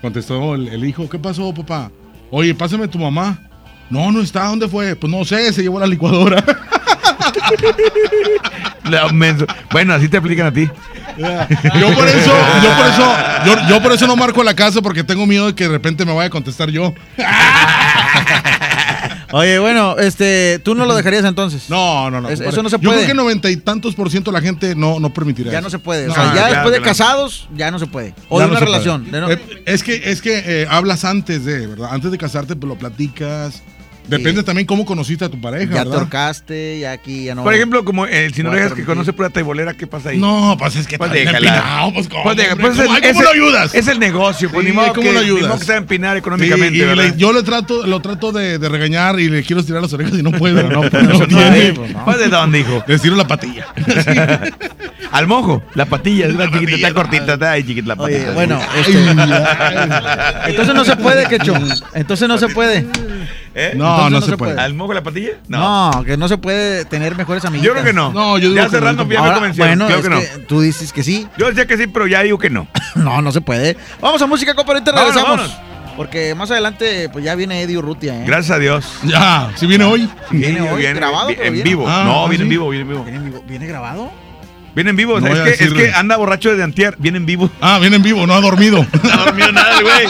Contestó el, el hijo, ¿qué pasó, papá? Oye, pásame tu mamá. No, no está, ¿dónde fue? Pues no sé, se llevó la licuadora. <laughs>
Bueno, así te aplican a ti.
Yo por eso, yo por eso, yo, yo por eso no marco la casa porque tengo miedo de que de repente me vaya a contestar yo. <laughs>
Oye, bueno, este, tú no lo dejarías entonces.
No, no, no.
Es- eso no se
Yo
puede.
creo que noventa y tantos por ciento de la gente no, no permitirá
Ya
eso.
no se puede. O sea, ya después de casados, ya no se puede. O
Ya
de una relación. de no-
Eh, Es que, es que eh, hablas antes de, ¿verdad? Antes de casarte, pues lo platicas. Depende también cómo conociste a tu pareja,
ya te
¿verdad?
ahorcaste, ya aquí ya no.
Por ejemplo, como el sin
Voy a
orejas que conoce pura taibolera, ¿qué pasa ahí?
No, pues es que
Pues
está empinado, pues cómo,
Pues deja- pues
¿cómo,
es-
ay, ¿cómo
es-
lo ayudas?
Es el negocio, pues
Sí,
ni modo
¿cómo
que,
lo
ni
ayudas?
modo que se va a empinar
Sí,
económicamente,
y
¿verdad?
le- yo le trato, lo trato de, de regañar y le quiero estirar las orejas y no <laughs> puedo.
no, pues, <laughs>
no
no
tiene.
pues, no.
¿Pues de dónde, hijo?
Le estiro la patilla. <laughs>
Al mojo, la patilla, es una chiquita,
patilla,
está cortita, está ahí chiquita la
Oye,
patita.
bueno, este, entonces no se puede, Quecho. Entonces no se puede.
¿Eh?
No, no,
no
se puede.
¿Al mojo la patilla?
No. que no se puede tener mejores amigos.
Yo creo que no.
No, yo digo
ya
que
cerrando,
no.
ya me convencieron.
bueno,
creo
es
que no.
que tú dices que sí.
Yo decía que sí, pero ya digo que no. <laughs>
No, no se puede. Vamos a música, compa, ahorita regresamos.
vámonos.
Porque más adelante, pues ya viene Eddie Urrutia, ¿eh?
Gracias a Dios.
Ya, si viene hoy.
Viene hoy,
viene-
grabado,
en vivo.
Ah,
no,
¿ah,
viene en
sí?
vivo, viene en vivo.
¿Viene, en vivo- ¿Viene grabado?
Viene en vivo, o sea,
No
es, que, es que anda borracho desde antier, viene en vivo.
Ah, viene en vivo, no ha dormido. <laughs>
No dormido nada, el güey.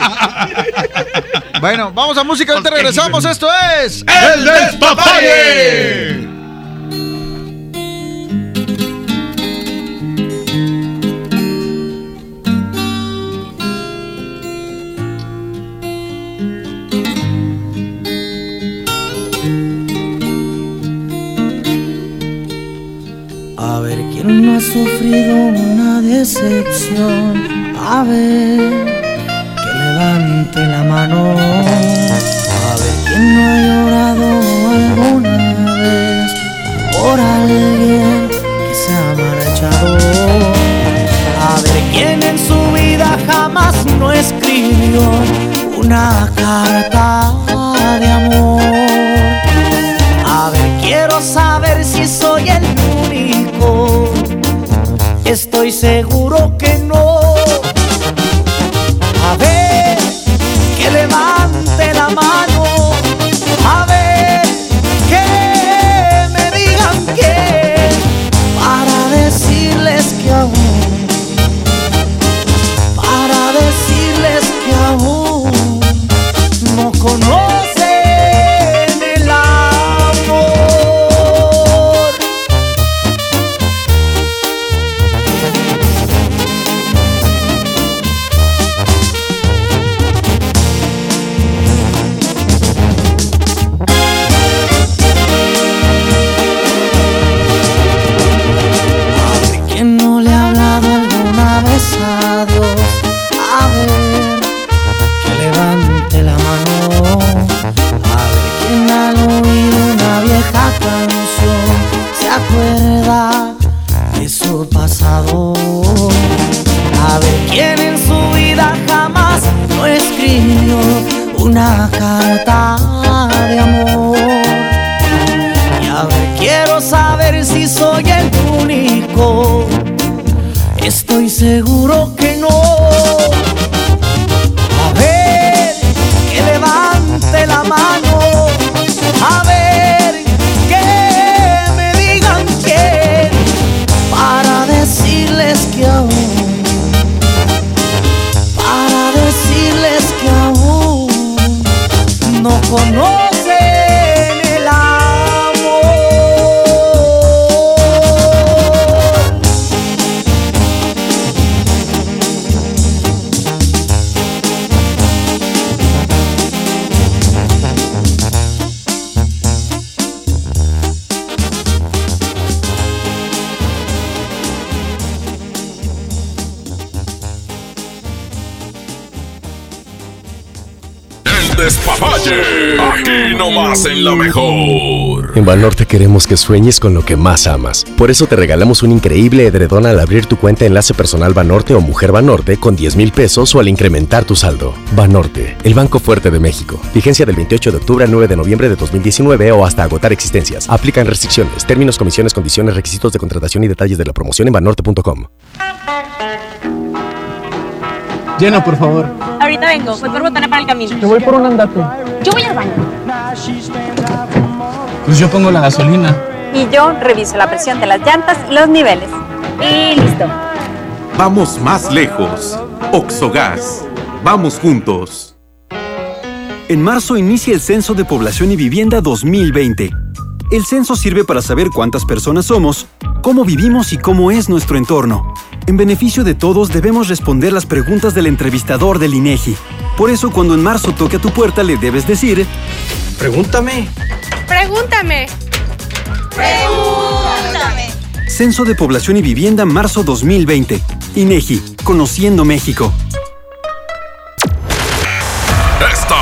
Bueno, vamos a música, ahorita regresamos. Esto es.
¡El despapalle!
Una decepción. A ver que levante la mano. A ver quién no ha llorado alguna vez por alguien que se ha marchado. A ver quién en su vida jamás no escribió una carta de amor. A ver, quiero saber si soy el. Estoy seguro que no.
Banorte queremos que sueñes con lo que más amas. Por eso te regalamos un increíble edredón al abrir tu cuenta Enlace Personal Banorte o Mujer Banorte con 10 mil pesos o al incrementar tu saldo. Banorte, el Banco Fuerte de México. Vigencia del 28 de octubre al 9 de noviembre de 2019 o hasta agotar existencias. Aplican restricciones, términos, comisiones, condiciones, requisitos de contratación y detalles de la promoción en banorte.com.
Llena, por favor.
Ahorita vengo, voy por botana para el camino.
Te voy por un andate.
Yo voy al baño.
Pues yo pongo la gasolina.
Y yo reviso la presión de las llantas y los niveles. Y listo.
Vamos más lejos. Oxogas. Vamos juntos.
En marzo inicia el Censo de Población y Vivienda 2020. El censo sirve para saber cuántas personas somos, cómo vivimos y cómo es nuestro entorno. En beneficio de todos debemos responder las preguntas del entrevistador del INEGI. Por eso cuando en marzo toque a tu puerta le debes decir, pregúntame.
Pregúntame. Pregúntame.
Censo de Población y Vivienda marzo 2020. INEGI, Conociendo México.
Esta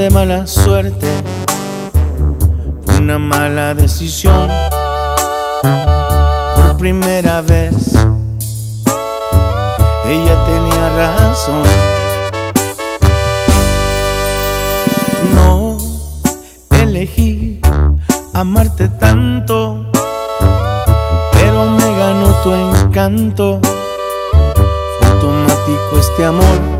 De mala suerte, una mala decisión. Por primera vez, ella tenía razón. No elegí amarte tanto pero me ganó tu encanto. Fue automático este amor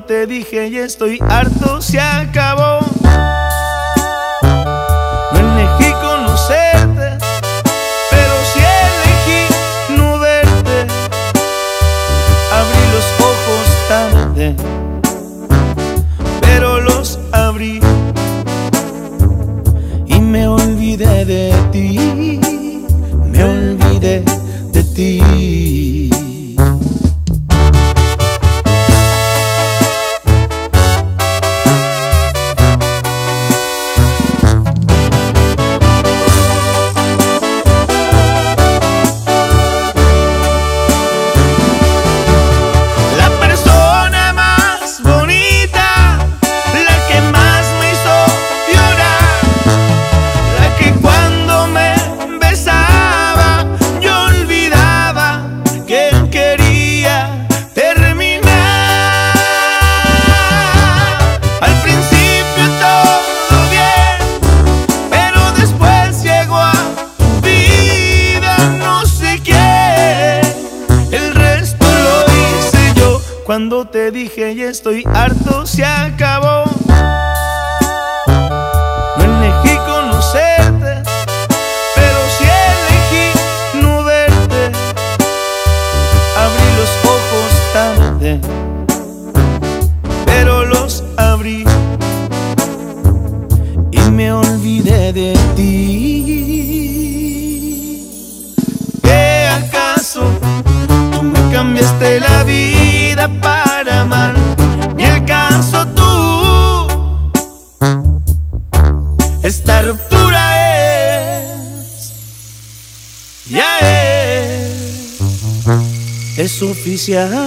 Te dije ya estoy harto, se acabó. Es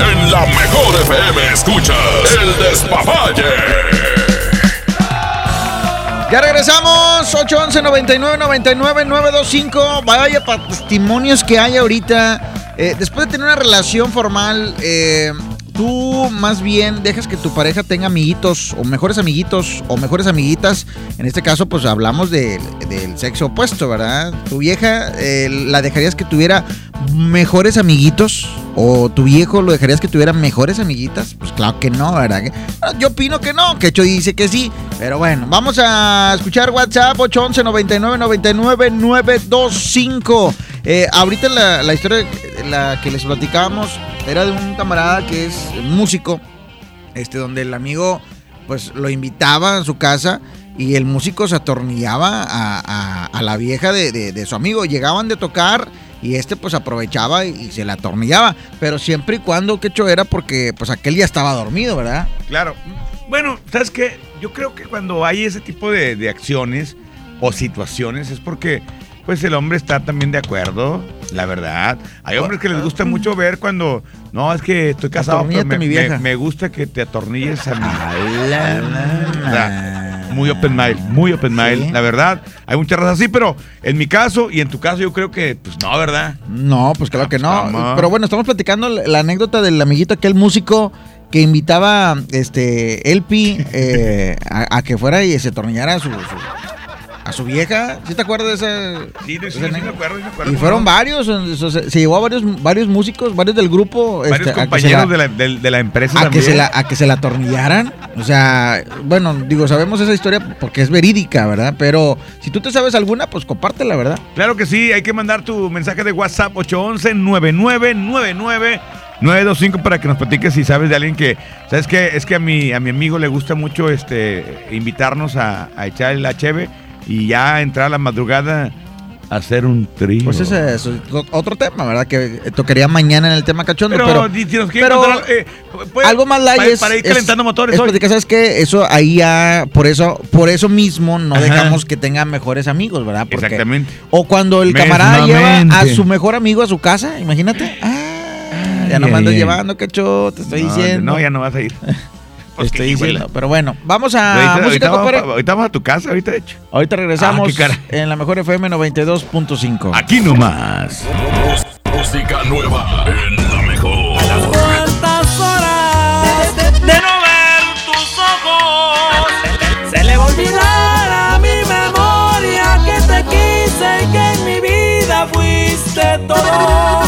En
la mejor FM escuchas el despapalle.
Ya regresamos, 811 99 99 925. Vaya testimonios que hay ahorita. Eh, después de tener una relación formal, eh, tú más bien dejas que tu pareja tenga amiguitos o mejores amiguitos o mejores amiguitas. En este caso, pues hablamos de- del sexo opuesto, ¿verdad? Tu vieja, eh, ¿la dejarías que tuviera mejores amiguitos? ¿O tu viejo lo dejarías que tuviera mejores amiguitas? Pues claro que no, ¿verdad? Ah, Yo opino que no, que Hecho dice que sí. Pero bueno, vamos a escuchar WhatsApp 811 99 99 925. Eh, ahorita la, la historia la que les platicábamos era de un camarada que es músico, este, donde el amigo pues lo invitaba a su casa y el músico se atornillaba a, la vieja de- de su amigo. Llegaban de tocar y este pues aprovechaba y, y se la atornillaba. Pero siempre y cuando, que hecho era porque pues aquel ya estaba dormido, ¿verdad?
Claro. Bueno, ¿sabes qué? Yo creo que cuando hay ese tipo de, de acciones o situaciones es porque pues el hombre está también de acuerdo, la verdad. Hay hombres que les gusta mucho ver cuando, no, es que estoy casado, pero me,
mi vieja.
me- me gusta que te atornilles a mí. O sea, muy open mind, muy open mind, la verdad. Hay muchas razas así, pero en mi caso y en tu caso yo creo que, pues no, ¿verdad?
No, pues claro que no. Pero bueno, estamos platicando la anécdota del amiguito, aquel músico que invitaba este Elpi eh, a, a que fuera y se atornillara a su, su- a su vieja. ¿Sí te acuerdas de esa?
Sí,
de
sí,
esa
sí me acuerdo, sí me acuerdo.
Y fueron varios, o sea, se, llevó a varios, varios músicos, varios del grupo.
Varios
este, que
compañeros
la-
de, la, del- de la empresa
a que, se la, a que se la atornillaran. O sea, bueno, digo, sabemos esa historia porque es verídica, ¿verdad? Pero si tú te sabes alguna, pues compártela, ¿verdad?
Claro que sí, hay que mandar tu mensaje de WhatsApp 811-9999-925 para que nos platiques si sabes de alguien que, ¿sabes qué? Es que a mi, a mi amigo le gusta mucho este invitarnos a, a echar el HB y ya entrar a la madrugada a hacer un trío.
Pues ese es otro tema, ¿verdad? Que tocaría mañana en el tema cachondo.
Pero,
Pero,
si nos quieren
pero
eh, puede-
algo más light
para-
es,
para ir
es-
calentando motores
es
hoy.
platicar, ¿sabes qué? Eso ahí ya, por eso, por eso mismo no
Ajá.
dejamos que tengan mejores amigos, ¿verdad? Porque-
Exactamente.
O cuando el camarada lleva a su mejor amigo a su casa, imagínate. Ah, ya no me andas llevando, quecho, te estoy
No,
diciendo.
No, ya no vas a ir. <laughs>
Estoy diciendo. Pero bueno, vamos a
ahorita,
música,
ahorita vamos, ahorita vamos a tu casa, ahorita de hecho.
Ahorita regresamos
Ah,
en la mejor FM 92.5.
Aquí nomás.
Música nueva en la mejor.
¿Cuántas horas de no ver tus ojos? Se le va a olvidar a mi memoria que te quise y que en mi vida fuiste todo.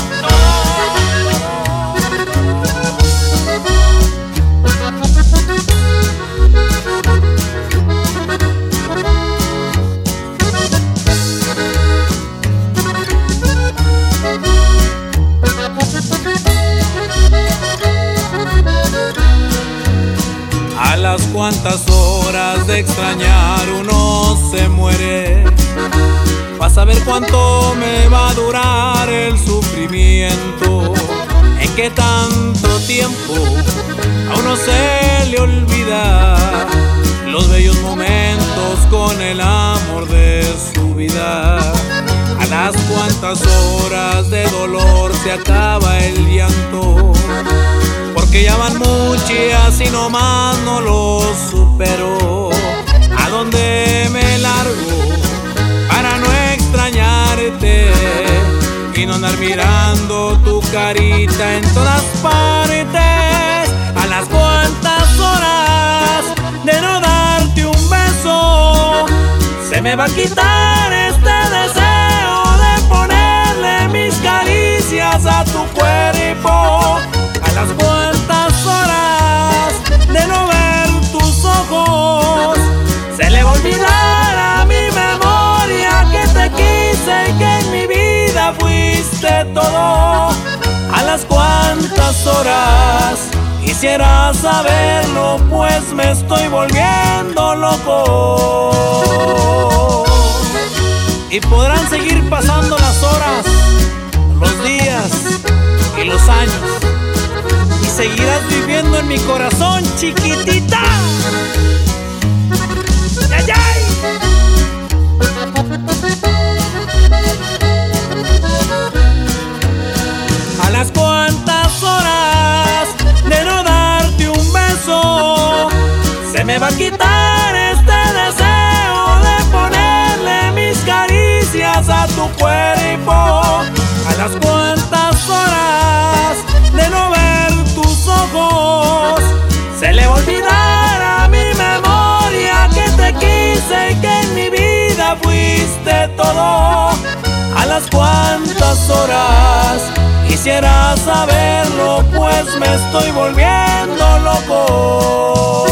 Cuantas horas de extrañar uno se muere. Vas a ver cuánto me va a durar el sufrimiento. En qué tanto tiempo a uno se le olvida los bellos momentos con el amor de su vida. A las cuantas horas de dolor se acaba el llanto. Porque ya van muchas y nomás no lo supero. ¿A dónde me largo para no extrañarte? Y no andar mirando tu carita en todas partes. A las cuantas horas de no darte un beso, se me va a quitar este deseo de ponerle mis caricias a tu cuerpo. A las cuantas horas de no ver tus ojos, se le va a olvidar a mi memoria que te quise y que en mi vida fuiste todo. A las cuantas horas quisiera saberlo, pues me estoy volviendo loco. Y podrán seguir pasando las horas, los días y los años seguirás viviendo en mi corazón, chiquitita. ¡Ay! A las cuantas horas de no darte un beso, se me va a quitar este deseo de ponerle mis caricias a tu cuerpo. A las cuantas horas le va a olvidar a mi memoria que te quise y que en mi vida fuiste todo. A las cuantas horas quisiera saberlo, pues me estoy volviendo loco.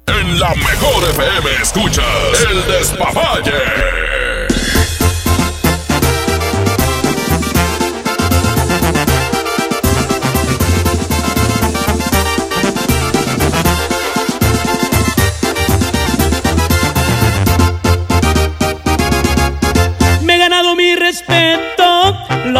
En la mejor FM escuchas el despapalle.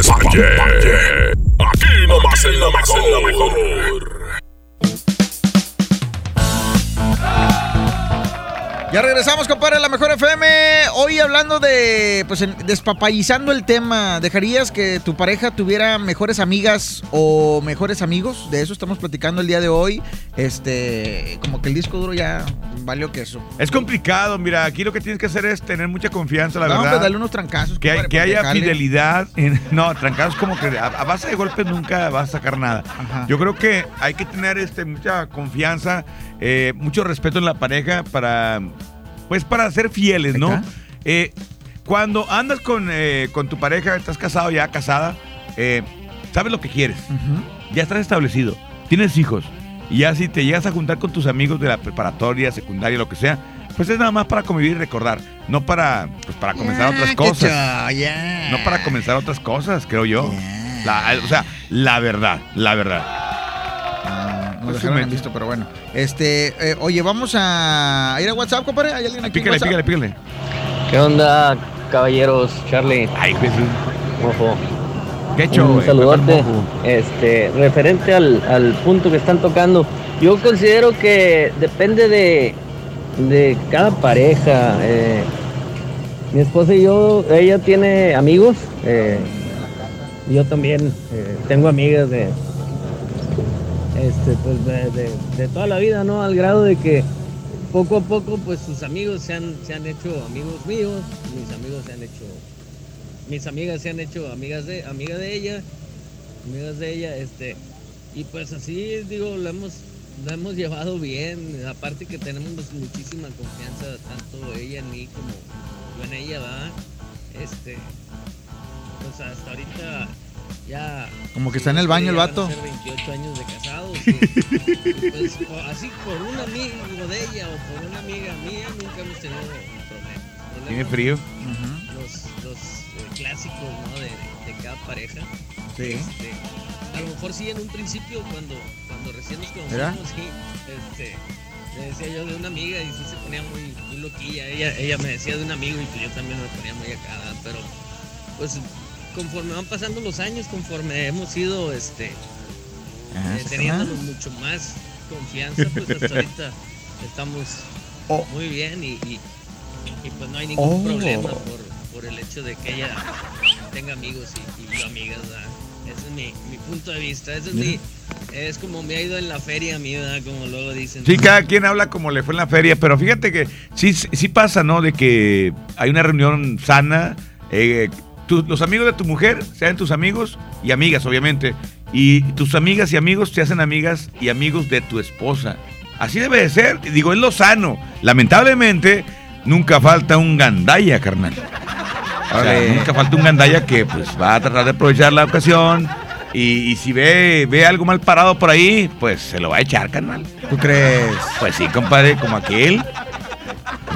Despapalle. Aquí nomás en la mejor.
Ya regresamos, compadre, la mejor FM. Hoy hablando de, pues, despapallizando el tema. ¿Dejarías que tu pareja tuviera mejores amigas o mejores amigos? De eso estamos platicando el día de hoy. Este, como que el disco duro ya valió queso.
Es complicado, mira, aquí lo que tienes que hacer es tener mucha confianza, la
No,
verdad.
hombre, dale unos trancazos.
que, hay-
compadre,
que
para
haya fidelidad. en- <laughs> no, trancados como que a, a base de golpes nunca vas a sacar nada. Yo creo que hay que tener este, mucha confianza, eh, mucho respeto en la pareja para, pues, para ser fieles, ¿no? Eh, cuando andas con, eh, con tu pareja, estás casado ya, casada, eh, sabes lo que quieres. Ya estás establecido. Tienes hijos. Y ya si te llegas a juntar con tus amigos de la preparatoria, secundaria, lo que sea, pues es nada más para convivir y recordar. No para, pues, para comenzar
Ya,
otras cosas. No para comenzar otras cosas, creo yo. La- o sea, la verdad, la verdad.
Nos
Pues
dejaron en visto, pero bueno. Este, eh, oye, vamos a ir a WhatsApp, compadre. ¿Hay alguien aquí? en
Pícale,
WhatsApp?
pícale, pícale.
¿Qué onda, caballeros? Charlie.
Ay, Jesús.
Ojo.
¿Qué hecho,
Un
güey?
saludote. Este, referente al, al punto que están tocando. Yo considero que depende de, de cada pareja. eh, mi esposa y yo, ella tiene amigos. eh, yo también eh, tengo amigas de, este, pues de, de- toda la vida, ¿no? Al grado de que poco a poco, pues sus amigos se han, se han hecho amigos míos, mis amigos se han hecho, mis amigas se han hecho amigas de, amigas de ella, amigas de ella, este, y pues así, digo, lo hemos, hemos llevado bien, aparte que tenemos muchísima confianza, tanto ella en mí como yo en ella, ¿va? Este, pues hasta ahorita ya...
Como que está en el baño el vato.
ser 28 años de casados. <laughs> pues, por- así por un amigo de ella o por una amiga mía nunca hemos tenido problemas.
¿Tiene frío?
Los, los eh, clásicos ¿no? de, de cada pareja.
Sí.
Este, a lo mejor sí en un principio cuando, cuando recién nos conocimos, sí, este, le decía yo de una amiga y sí se ponía muy, muy loquilla. Ella, ella me decía de un amigo y pues yo también me ponía muy acá, pero pues conforme van pasando los años, conforme hemos ido este,
Ah,
eh, teniéndonos mucho más confianza, pues hasta <laughs> ahorita estamos
Oh.
muy bien y, y- y, pues no hay ningún
Oh.
problema por, por el hecho de que ella tenga amigos y, y yo amigas, ¿verdad? Ese es mi, mi punto de vista, ese es mi, es como me ha ido en la feria mí, ¿verdad? Como luego dicen.
Sí, cada quien habla como le fue en la feria, pero fíjate que sí, sí pasa, ¿no? De que hay una reunión sana. eh, tú- los amigos de tu mujer sean tus amigos y amigas, obviamente. Y tus amigas y amigos te hacen amigas y amigos de tu esposa. Así debe de ser. Digo, es lo sano. Lamentablemente, nunca falta un gandaya, carnal. O sea, nunca falta un gandaya que pues va a tratar de aprovechar la ocasión. Y, y si ve, ve algo mal parado por ahí, pues se lo va a echar, carnal.
¿Tú crees?
Pues sí, compadre, como aquel.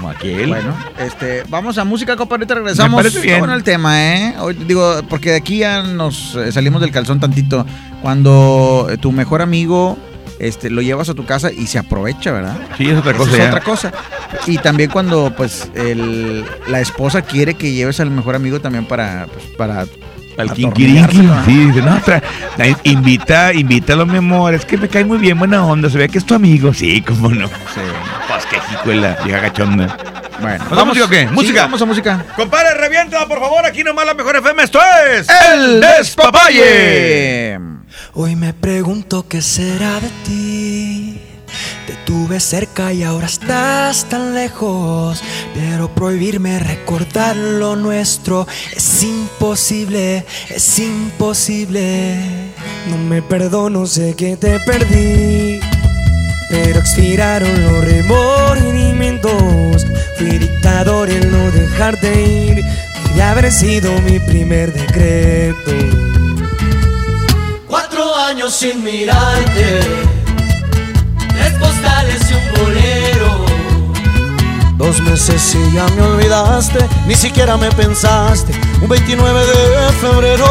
Como aquel.
Bueno, este, vamos a música. Ahorita regresamos. Bueno el tema, ¿eh? Hoy, digo, porque de aquí ya nos eh, salimos del calzón tantito. Cuando eh, tu mejor amigo este, lo llevas a tu casa y se aprovecha, ¿verdad?
Sí, es otra cosa
Es
ya.
otra cosa. Y también cuando, pues, el, la esposa quiere que lleves al mejor amigo también para, pues, para
Al.
¿ah?
Sí, dice, no, invita, invítalo, mi amor. Es que me cae muy bien, buena onda. Se ve que es tu amigo. Sí, cómo no. Sí. Pues qué jicuela, vieja gachonda.
Bueno,
¿Nos vamos o qué?
sí,
Música.
vamos a música.
Compadre, revienta, por favor, aquí nomás la mejor FM. Esto es.
El Despapalle.
Hoy me pregunto qué será de ti. Te tuve cerca y ahora estás tan lejos. Pero prohibirme recordar lo nuestro es imposible, es imposible. No me perdono, sé que te perdí. Pero expiraron los remordimientos. Fui dictador en no dejarte ir. Y haber sido mi primer decreto.
Cuatro años sin mirarte, un bolero.
Dos meses y ya me olvidaste, ni siquiera me pensaste. Un 29 de febrero.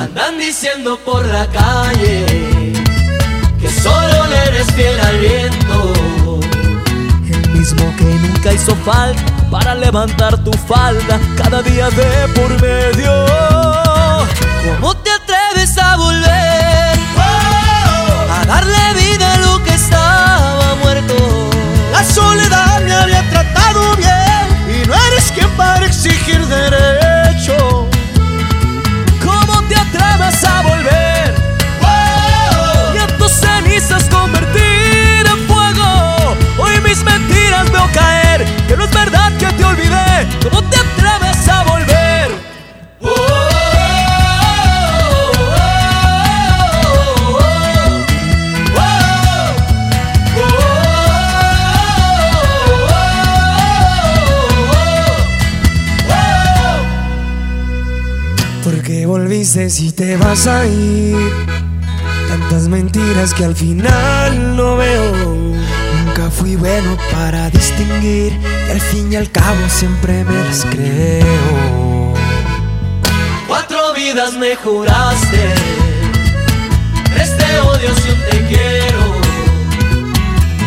Andan diciendo por la calle que solo le eres fiel al viento.
El mismo que nunca hizo falta para levantar tu falda cada día de por medio.
¿Cómo te atreves a volver? A darle vida
para exigir derechos. Si te vas a ir? Tantas mentiras que al final no veo. Nunca fui bueno para distinguir y al fin y al cabo siempre me las creo.
Cuatro vidas me juraste, tres te odio si un te quiero.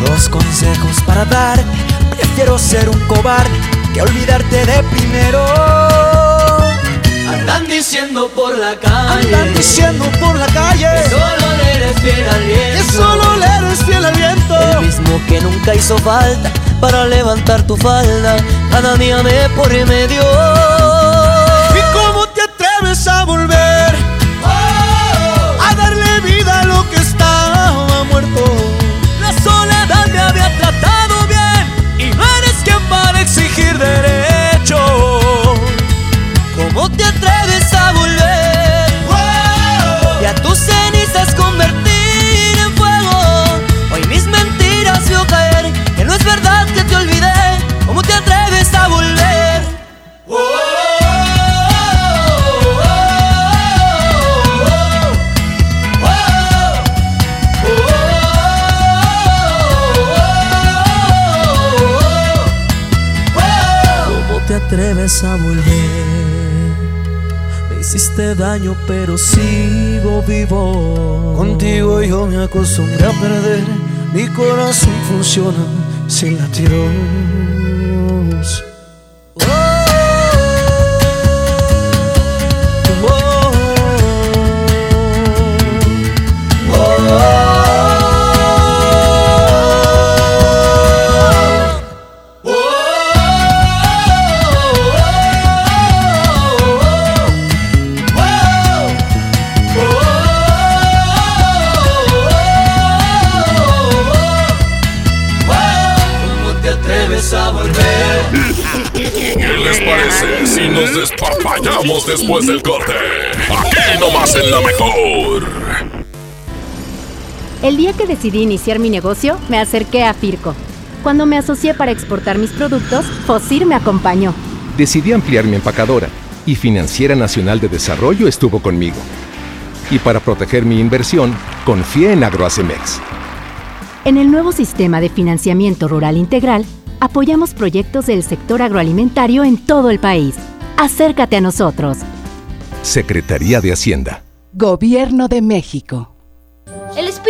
Dos consejos para dar, prefiero ser un cobarde que olvidarte de primero.
Andan diciendo por la calle,
Andan diciendo por la calle
que solo le eres fiel al viento.
que solo le eres fiel al viento.
El mismo que nunca hizo falta para levantar tu falda, cada día me por medio.
¿Y cómo te atreves a volver?
¿Cómo te atreves a volver? Daño, pero sigo vivo.
Contigo yo me acostumbré a perder. Mi corazón funciona sin latidos.
Nos después del corte? Aquí nomás en la mejor.
El día que decidí iniciar mi negocio, me acerqué a Firco. Cuando me asocié para exportar mis productos, Fosir me acompañó.
Decidí ampliar mi empacadora y Financiera Nacional de Desarrollo estuvo conmigo. Y para proteger mi inversión, confié en Agroacemex.
En el nuevo sistema de financiamiento rural integral, apoyamos proyectos del sector agroalimentario en todo el país. Acércate a nosotros.
Secretaría de Hacienda.
Gobierno de México.
El espíritu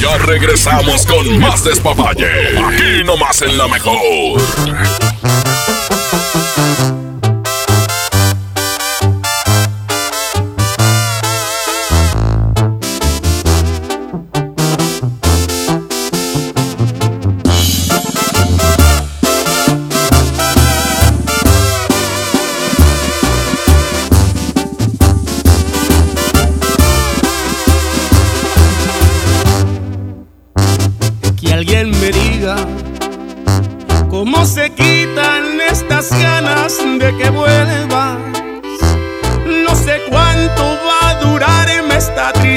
Ya regresamos con más despapalle. Aquí nomás en la mejor.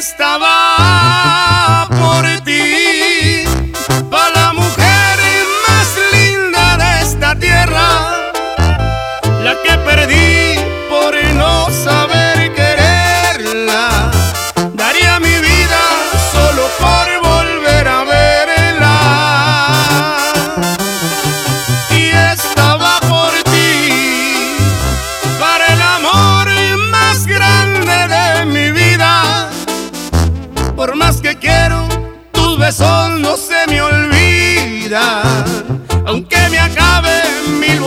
Y estaba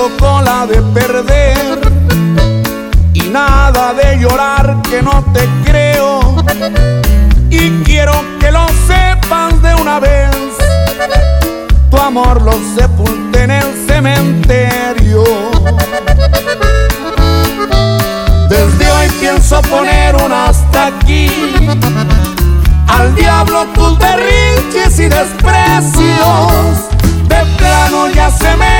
te
tocó la de perder. Y nada de llorar que no te creo. Y quiero que lo sepas de una vez. Tu amor lo sepulté en el cementerio. Desde hoy pienso poner un hasta aquí. Al diablo tus berrinches y desprecios. De plano ya se me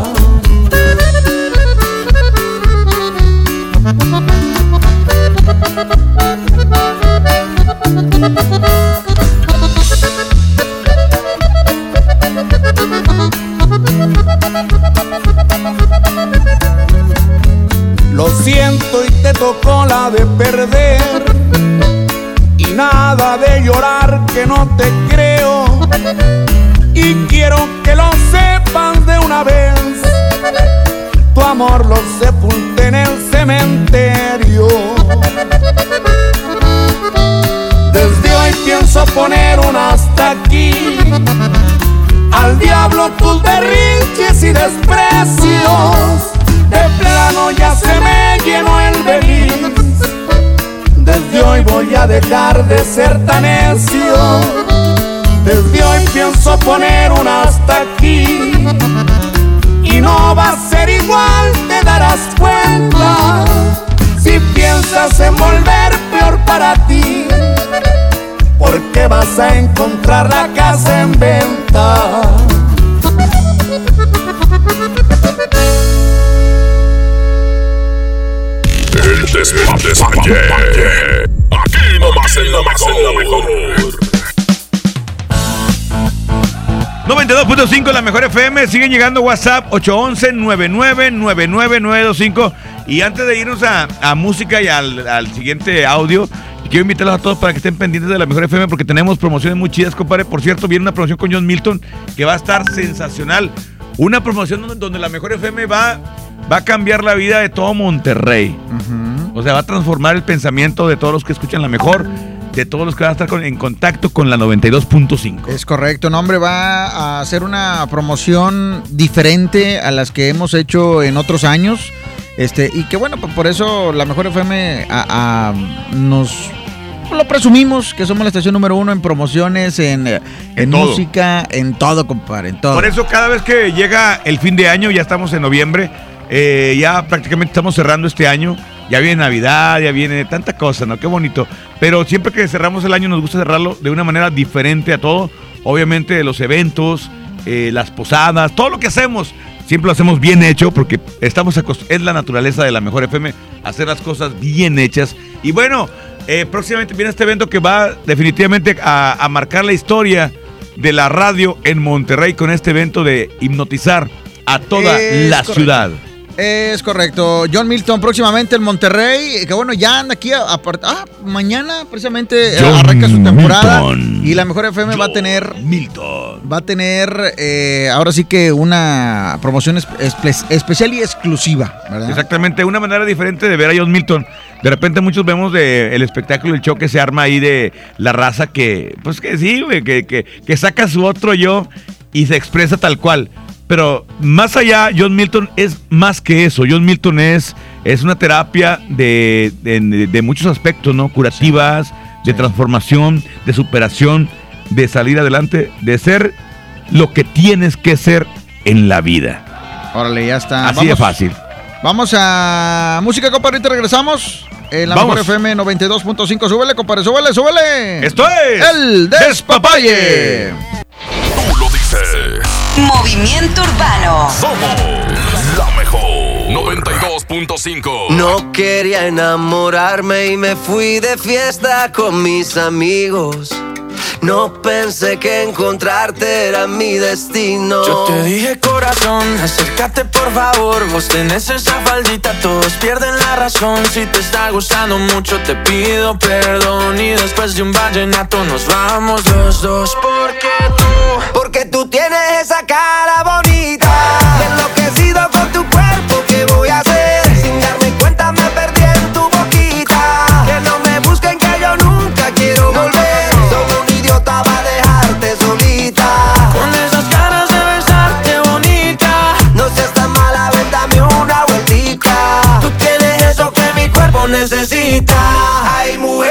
Amor lo sepulté en el cementerio. Desde hoy pienso poner un hasta aquí. Al diablo tus berrinches y desprecios. De plano ya se me llenó el beliz. Desde hoy voy a dejar de ser tan necio. Desde hoy pienso poner un hasta aquí. Y no va a ser igual, Si piensas en volver peor para ti. Porque vas a encontrar la casa en venta.
92.5 la mejor FM, siguen llegando WhatsApp 811-999925 y antes de irnos a, a música y al, al siguiente audio, quiero invitarlos a todos para que estén pendientes de la mejor FM porque tenemos promociones muy chidas, compadre. Por cierto, viene una promoción con John Milton que va a estar sensacional. Una promoción donde, donde la mejor FM va, va a cambiar la vida de todo Monterrey. O sea, va a transformar el pensamiento de todos los que escuchan la mejor. De todos los que van a estar con- en contacto con la 92.5.
Es correcto, no hombre, va a hacer una promoción diferente a las que hemos hecho en otros años. Este, y que bueno, por eso la mejor FM a- a- nos lo presumimos que somos la estación número uno en promociones, en, eh, en música, en todo, compadre, en todo.
Por eso cada vez que llega el fin de año, ya estamos en noviembre, eh, ya prácticamente estamos cerrando este año, ya viene Navidad, ya viene tanta cosa, ¿no? Qué bonito. Pero siempre que cerramos el año nos gusta cerrarlo de una manera diferente a todo. Obviamente los eventos, eh, las posadas, todo lo que hacemos, siempre lo hacemos bien hecho porque estamos es la naturaleza de la mejor FM, hacer las cosas bien hechas. Y bueno, eh, próximamente viene este evento que va definitivamente a, a marcar la historia de la radio en Monterrey con este evento de hipnotizar a toda
Es
la
correcto.
ciudad.
Es correcto. John Milton próximamente en Monterrey, que bueno, ya anda aquí a, ah, mañana precisamente eh,
John
arranca su temporada
Milton.
y la mejor FM va a tener
Milton.
va a tener eh, ahora sí que una promoción espe- espe- especial y exclusiva, ¿verdad?
Exactamente, una manera diferente de ver a John Milton. De repente muchos vemos de el espectáculo, el show que se arma ahí de la raza que, pues que sí, güey, que, que, que saca su otro yo y se expresa tal cual. Pero más allá, John Milton es más que eso. John Milton es, es una terapia de, de- de muchos aspectos, ¿no? Curativas, de transformación, de superación, de salir adelante, de ser lo que tienes que ser en la vida.
Órale, ya está.
Así de fácil.
Vamos a música, compadre, ahorita regresamos. En la
Vamos.
mejor FM 92.5. Súbele, compadre, súbele, súbele.
Esto es
El Despapalle.
Movimiento Urbano.
Somos la mejor 92.5.
No quería enamorarme y me fui de fiesta con mis amigos. No pensé que encontrarte era mi destino.
Yo te dije corazón, acércate por favor Vos tenés esa faldita, todos pierden la razón Si te está gustando mucho te pido perdón Y después de un vallenato nos vamos los dos Porque tú,
Porque tú tienes esa cara bonita. Enloquecido con tu cuerpo, ¿qué voy a hacer? Sin darme cuenta me perdí en tu boquita. Que no me busquen que yo nunca quiero volver. Soy un idiota para dejarte solita.
con esas ganas de besarte bonita
No seas tan mala, ven dame una vueltica.
Tú tienes eso que mi cuerpo necesita
Ay, mujer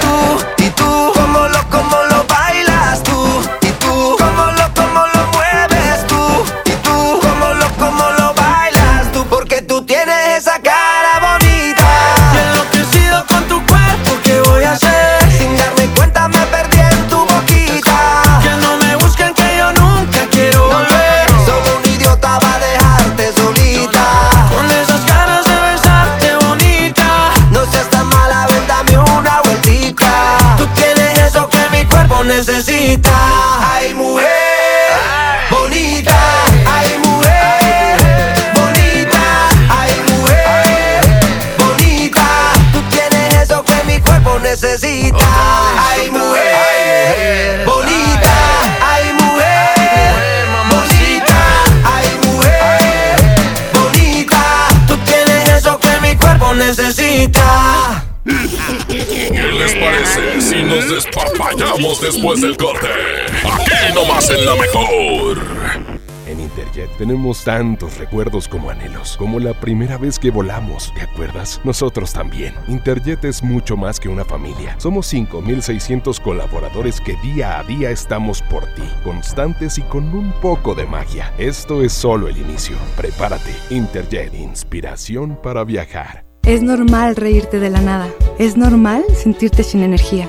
tú y tú, cómo lo, cómo lo bailas tú
despapallamos después del corte? Aquí nomás en la mejor.
En Interjet tenemos tantos recuerdos como anhelos, como la primera vez que volamos, ¿te acuerdas? Nosotros también. Interjet es mucho más que una familia. Somos 5.600 colaboradores que día a día estamos por ti, constantes y con un poco de magia. Esto es solo el inicio. Prepárate. Interjet, inspiración para viajar.
Es normal reírte de la nada. Es normal sentirte sin energía.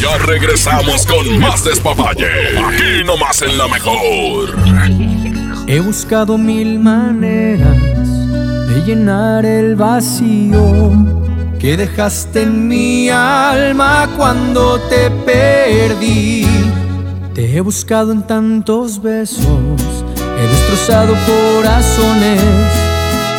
Ya regresamos con más despapalle. Aquí nomás en la mejor.
He buscado mil maneras de llenar el vacío que dejaste en mi alma cuando te perdí. Te he buscado en tantos besos, he destrozado corazones,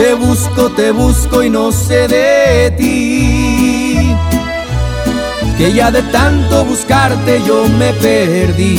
Te busco, te busco y no sé de ti. Que ya de tanto buscarte yo me perdí.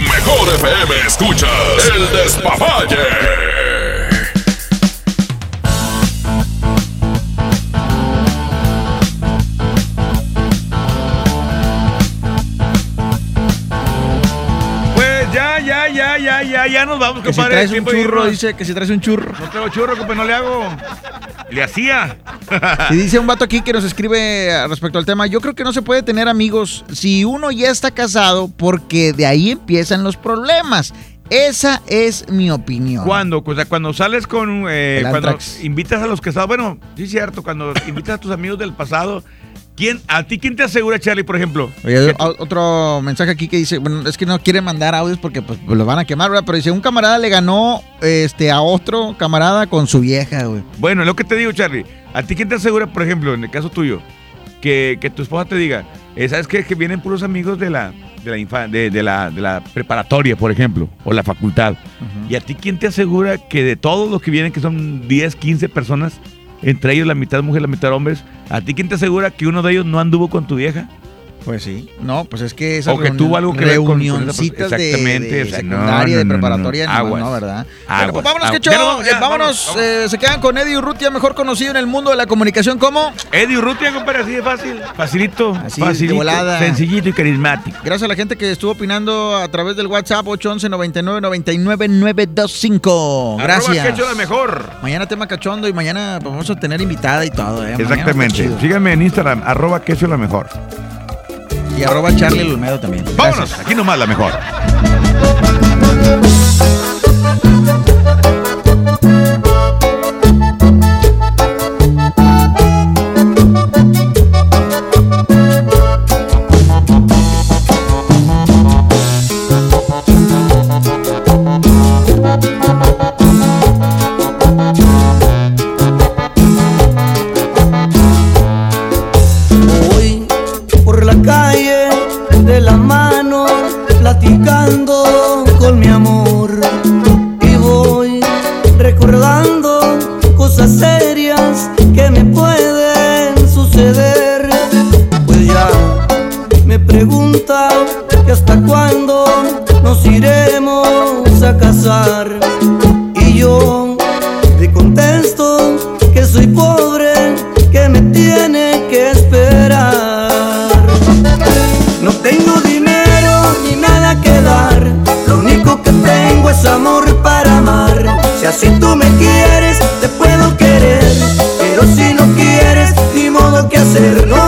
Mejor FM escuchas el despapalle.
Ya, ya, nos vamos,
Que si
compadre.
traes un churro, dice que si traes un churro.
No traigo churro, compadre, no le hago. Le hacía.
Y dice un vato aquí que nos escribe respecto al tema, yo creo que no se puede tener amigos si uno ya está casado porque de ahí empiezan los problemas. Esa es mi opinión.
¿Cuándo? O sea, cuando sales con. eh, cuando invitas a los casados. Bueno, sí es cierto. Cuando invitas a tus amigos del pasado. ¿Quién, ¿A ti quién te asegura, Charlie, por ejemplo?
Oye, otro mensaje aquí que dice, bueno, es que no quiere mandar audios porque pues lo van a quemar, ¿verdad? Pero dice, un camarada le ganó este a otro camarada con su vieja, güey.
Bueno, lo que te digo, Charlie. ¿A ti quién te asegura, por ejemplo, en el caso tuyo, que, que tu esposa te diga, eh, ¿sabes qué? Que vienen puros amigos de la, de la, infa- de, de la, de la preparatoria, por ejemplo, o la facultad. ¿Y a ti quién te asegura que de todos los que vienen, que son 10, 15 personas, entre ellos la mitad mujeres, la mitad hombres, ¿a ti quién te asegura que uno de ellos no anduvo con tu vieja?
Pues sí. No, pues es que esas
O que tuvo algo que con- con esa
reunioncitas de-
Exactamente,
de,
no,
secundaria,
no,
de preparatoria,
no. Aguas.
¿verdad?
Aguas.
Bueno, pues vámonos,
Aguas.
que
Ya nos vamos, ya,
vámonos. eh, se quedan con Eddie Urrutia, mejor conocido en el mundo de la comunicación como...
Eddie Urrutia, compadre, así de fácil. Facilito,
Así de volada.
sencillito y carismático.
Gracias a la gente que estuvo opinando a través del WhatsApp 811 99 99 925. Gracias.
Arroba Quecho la mejor.
Mañana tema cachondo y mañana pues, vamos a tener invitada y todo. ¿eh?
Exactamente. Síganme en Instagram, arroba queso la mejor.
Y arroba Charlie Olmedo también.
Vámonos, aquí nomás la mejor.
Cuando nos iremos a casar. Y yo le contesto que soy pobre, que me tiene que esperar. No tengo dinero ni nada que dar, lo único que tengo es amor para amar. Si así tú me quieres, te puedo querer,
pero si no quieres, ni modo que hacer.
No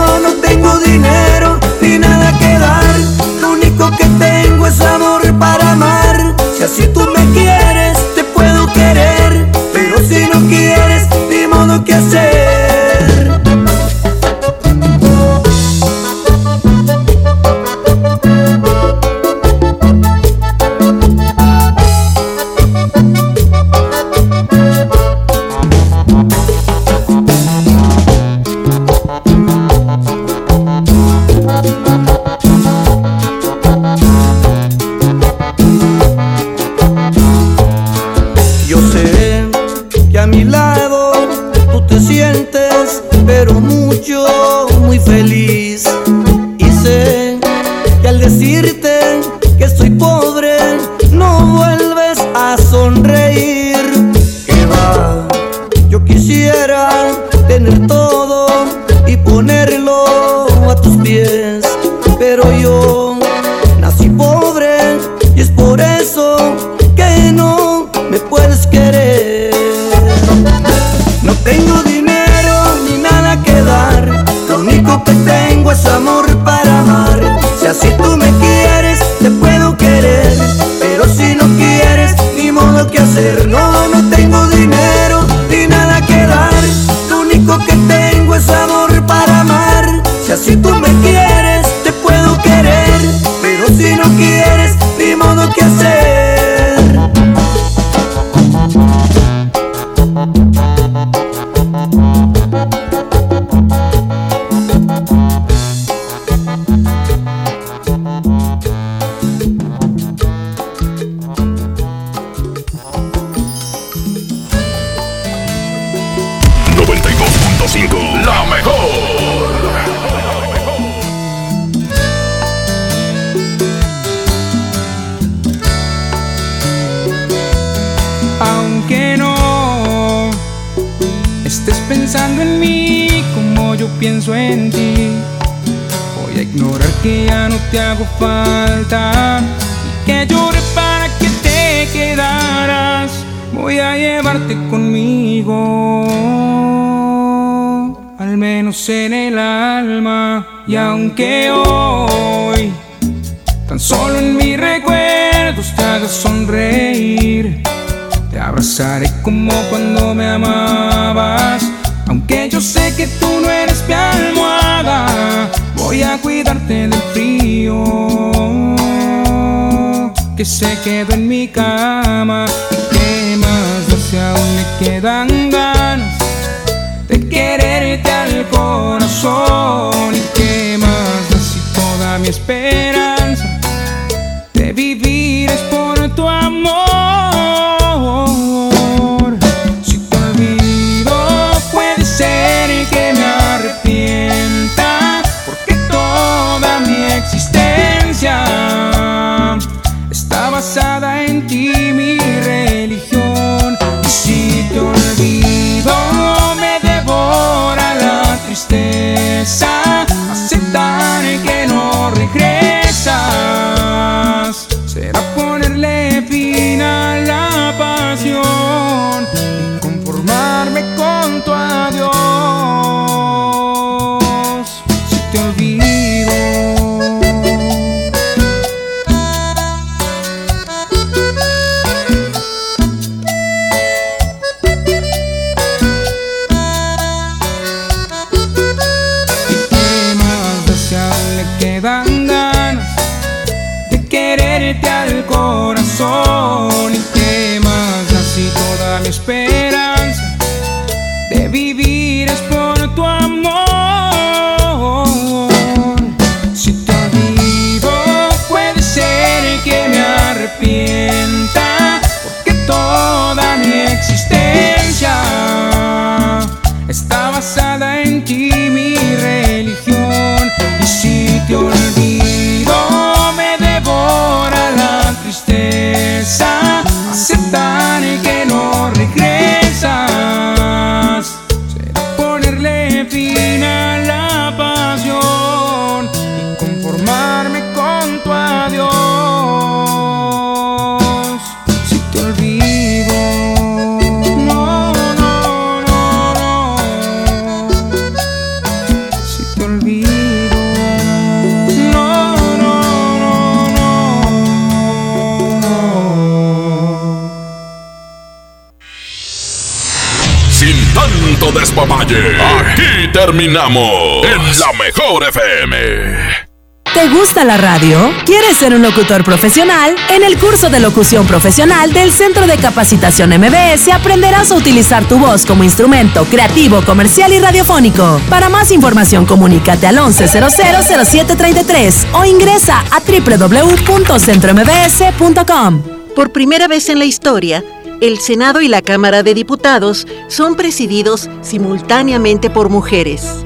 si tú me la
mejor FM.
¿Te gusta la radio? ¿Quieres ser un locutor profesional? En el curso de locución profesional del Centro de Capacitación MBS aprenderás a utilizar tu voz como instrumento creativo, comercial y radiofónico. Para más información, comunícate al 11000733 o ingresa a www.centrombs.com.
Por primera vez en la historia, el Senado y la Cámara de Diputados son presididos simultáneamente por mujeres.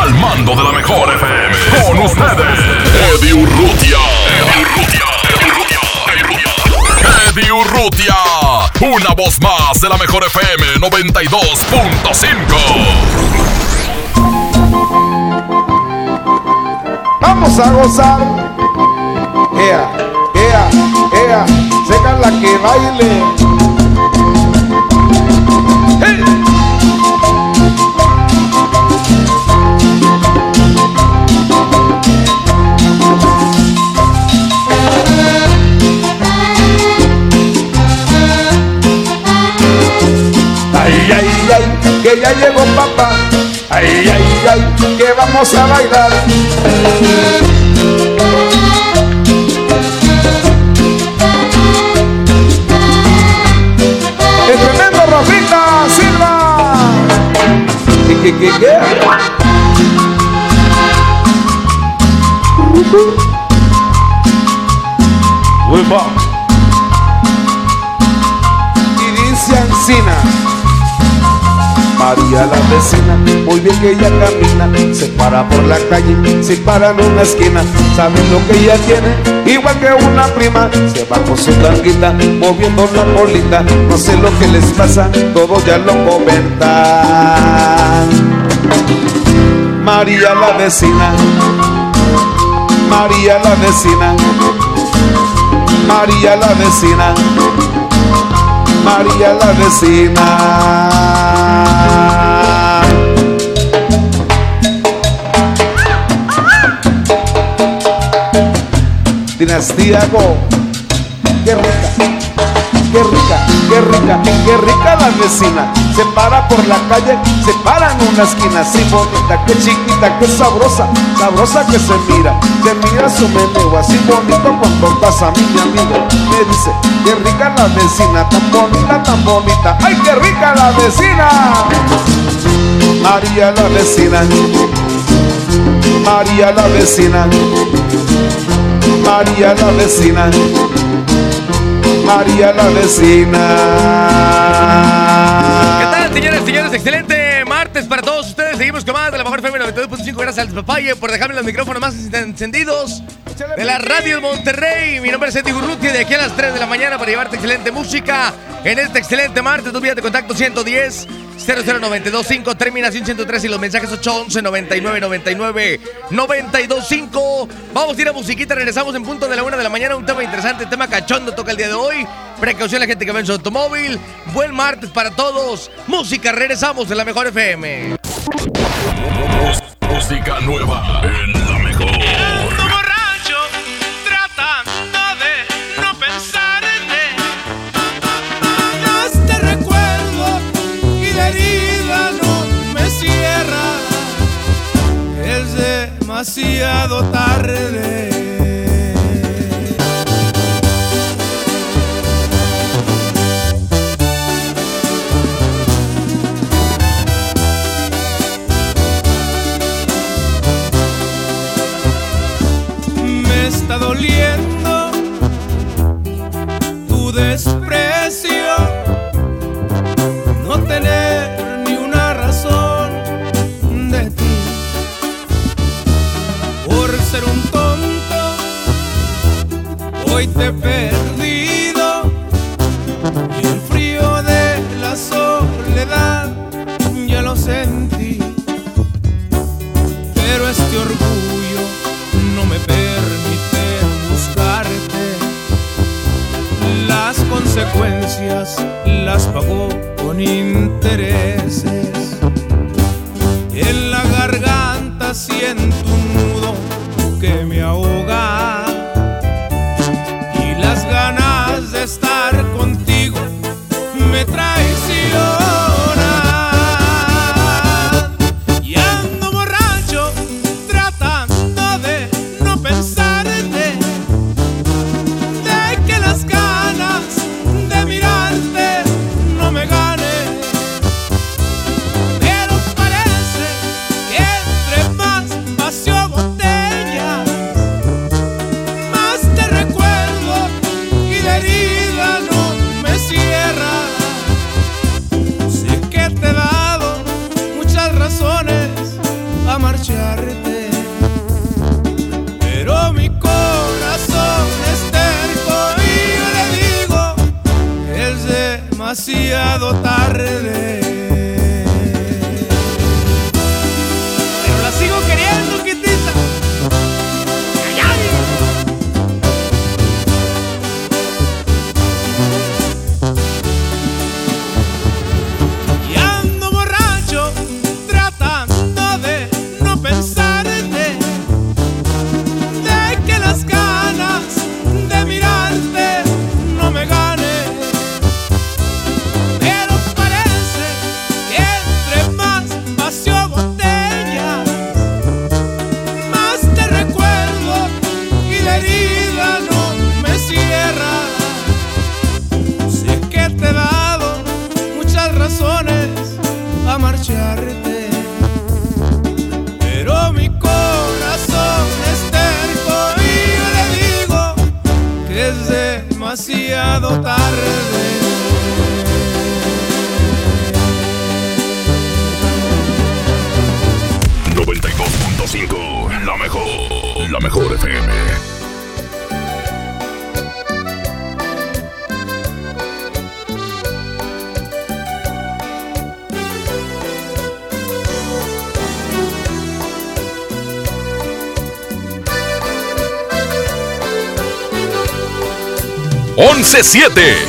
Al mando de la mejor FM. Con ustedes, Eddie Urrutia. Eddie Urrutia. Eddie Urrutia. Una voz más de la mejor FM 92.5.
Vamos a gozar. Ea, ea, ea, seca la que baile. ¡Hey! Ay, ay, que ya llegó papá. Ay, ay, ay, que vamos a bailar. El tremendo Rafita Silva. ¿Qué, qué, qué, qué? Y dice Ancina. María la vecina, muy bien que ella camina, se para por la calle, se para en una esquina, sabe lo que ella tiene, igual que una prima, se va con su tanguita, moviendo la bolita, no sé lo que les pasa, todos ya lo comentan. María la vecina, María la vecina, María la vecina. María la vecina. Dinastía Go. Qué rica, qué rica, qué rica, qué rica la vecina. Se para por la calle, se para en una esquina. Así bonita, qué chiquita, qué sabrosa, sabrosa que se mira. Se mira su meneo, así bonito cuando pasa mi amigo. Me dice, qué rica la vecina, tan bonita, tan bonita. ¡Ay, qué rica la vecina! María la vecina, María la vecina, María la vecina, María la vecina.
¿Qué tal, señores, señores? Excelente martes para todos ustedes. Seguimos con más de la mejor FM 92.5. Gracias al papaye por dejarme los micrófonos más encendidos de la radio de Monterrey. Mi nombre es Eddie Gurruti. De aquí a las 3 de la mañana para llevarte excelente música en este excelente martes. Tu vía de contacto 110 00925 terminación 103 y los mensajes 811 99 99 925. Vamos a ir a musiquita, regresamos en punto de la una de la mañana. Un tema interesante, tema cachondo toca el día de hoy. Precaución a la gente que va en su automóvil. Buen martes para todos. Música, regresamos en la mejor FM.
Música nueva en la
demasiado tarde. Hoy te he perdido y el frío de la soledad ya lo sentí, pero este orgullo no me permite buscarte. Las consecuencias las pagó con intereses.
C7.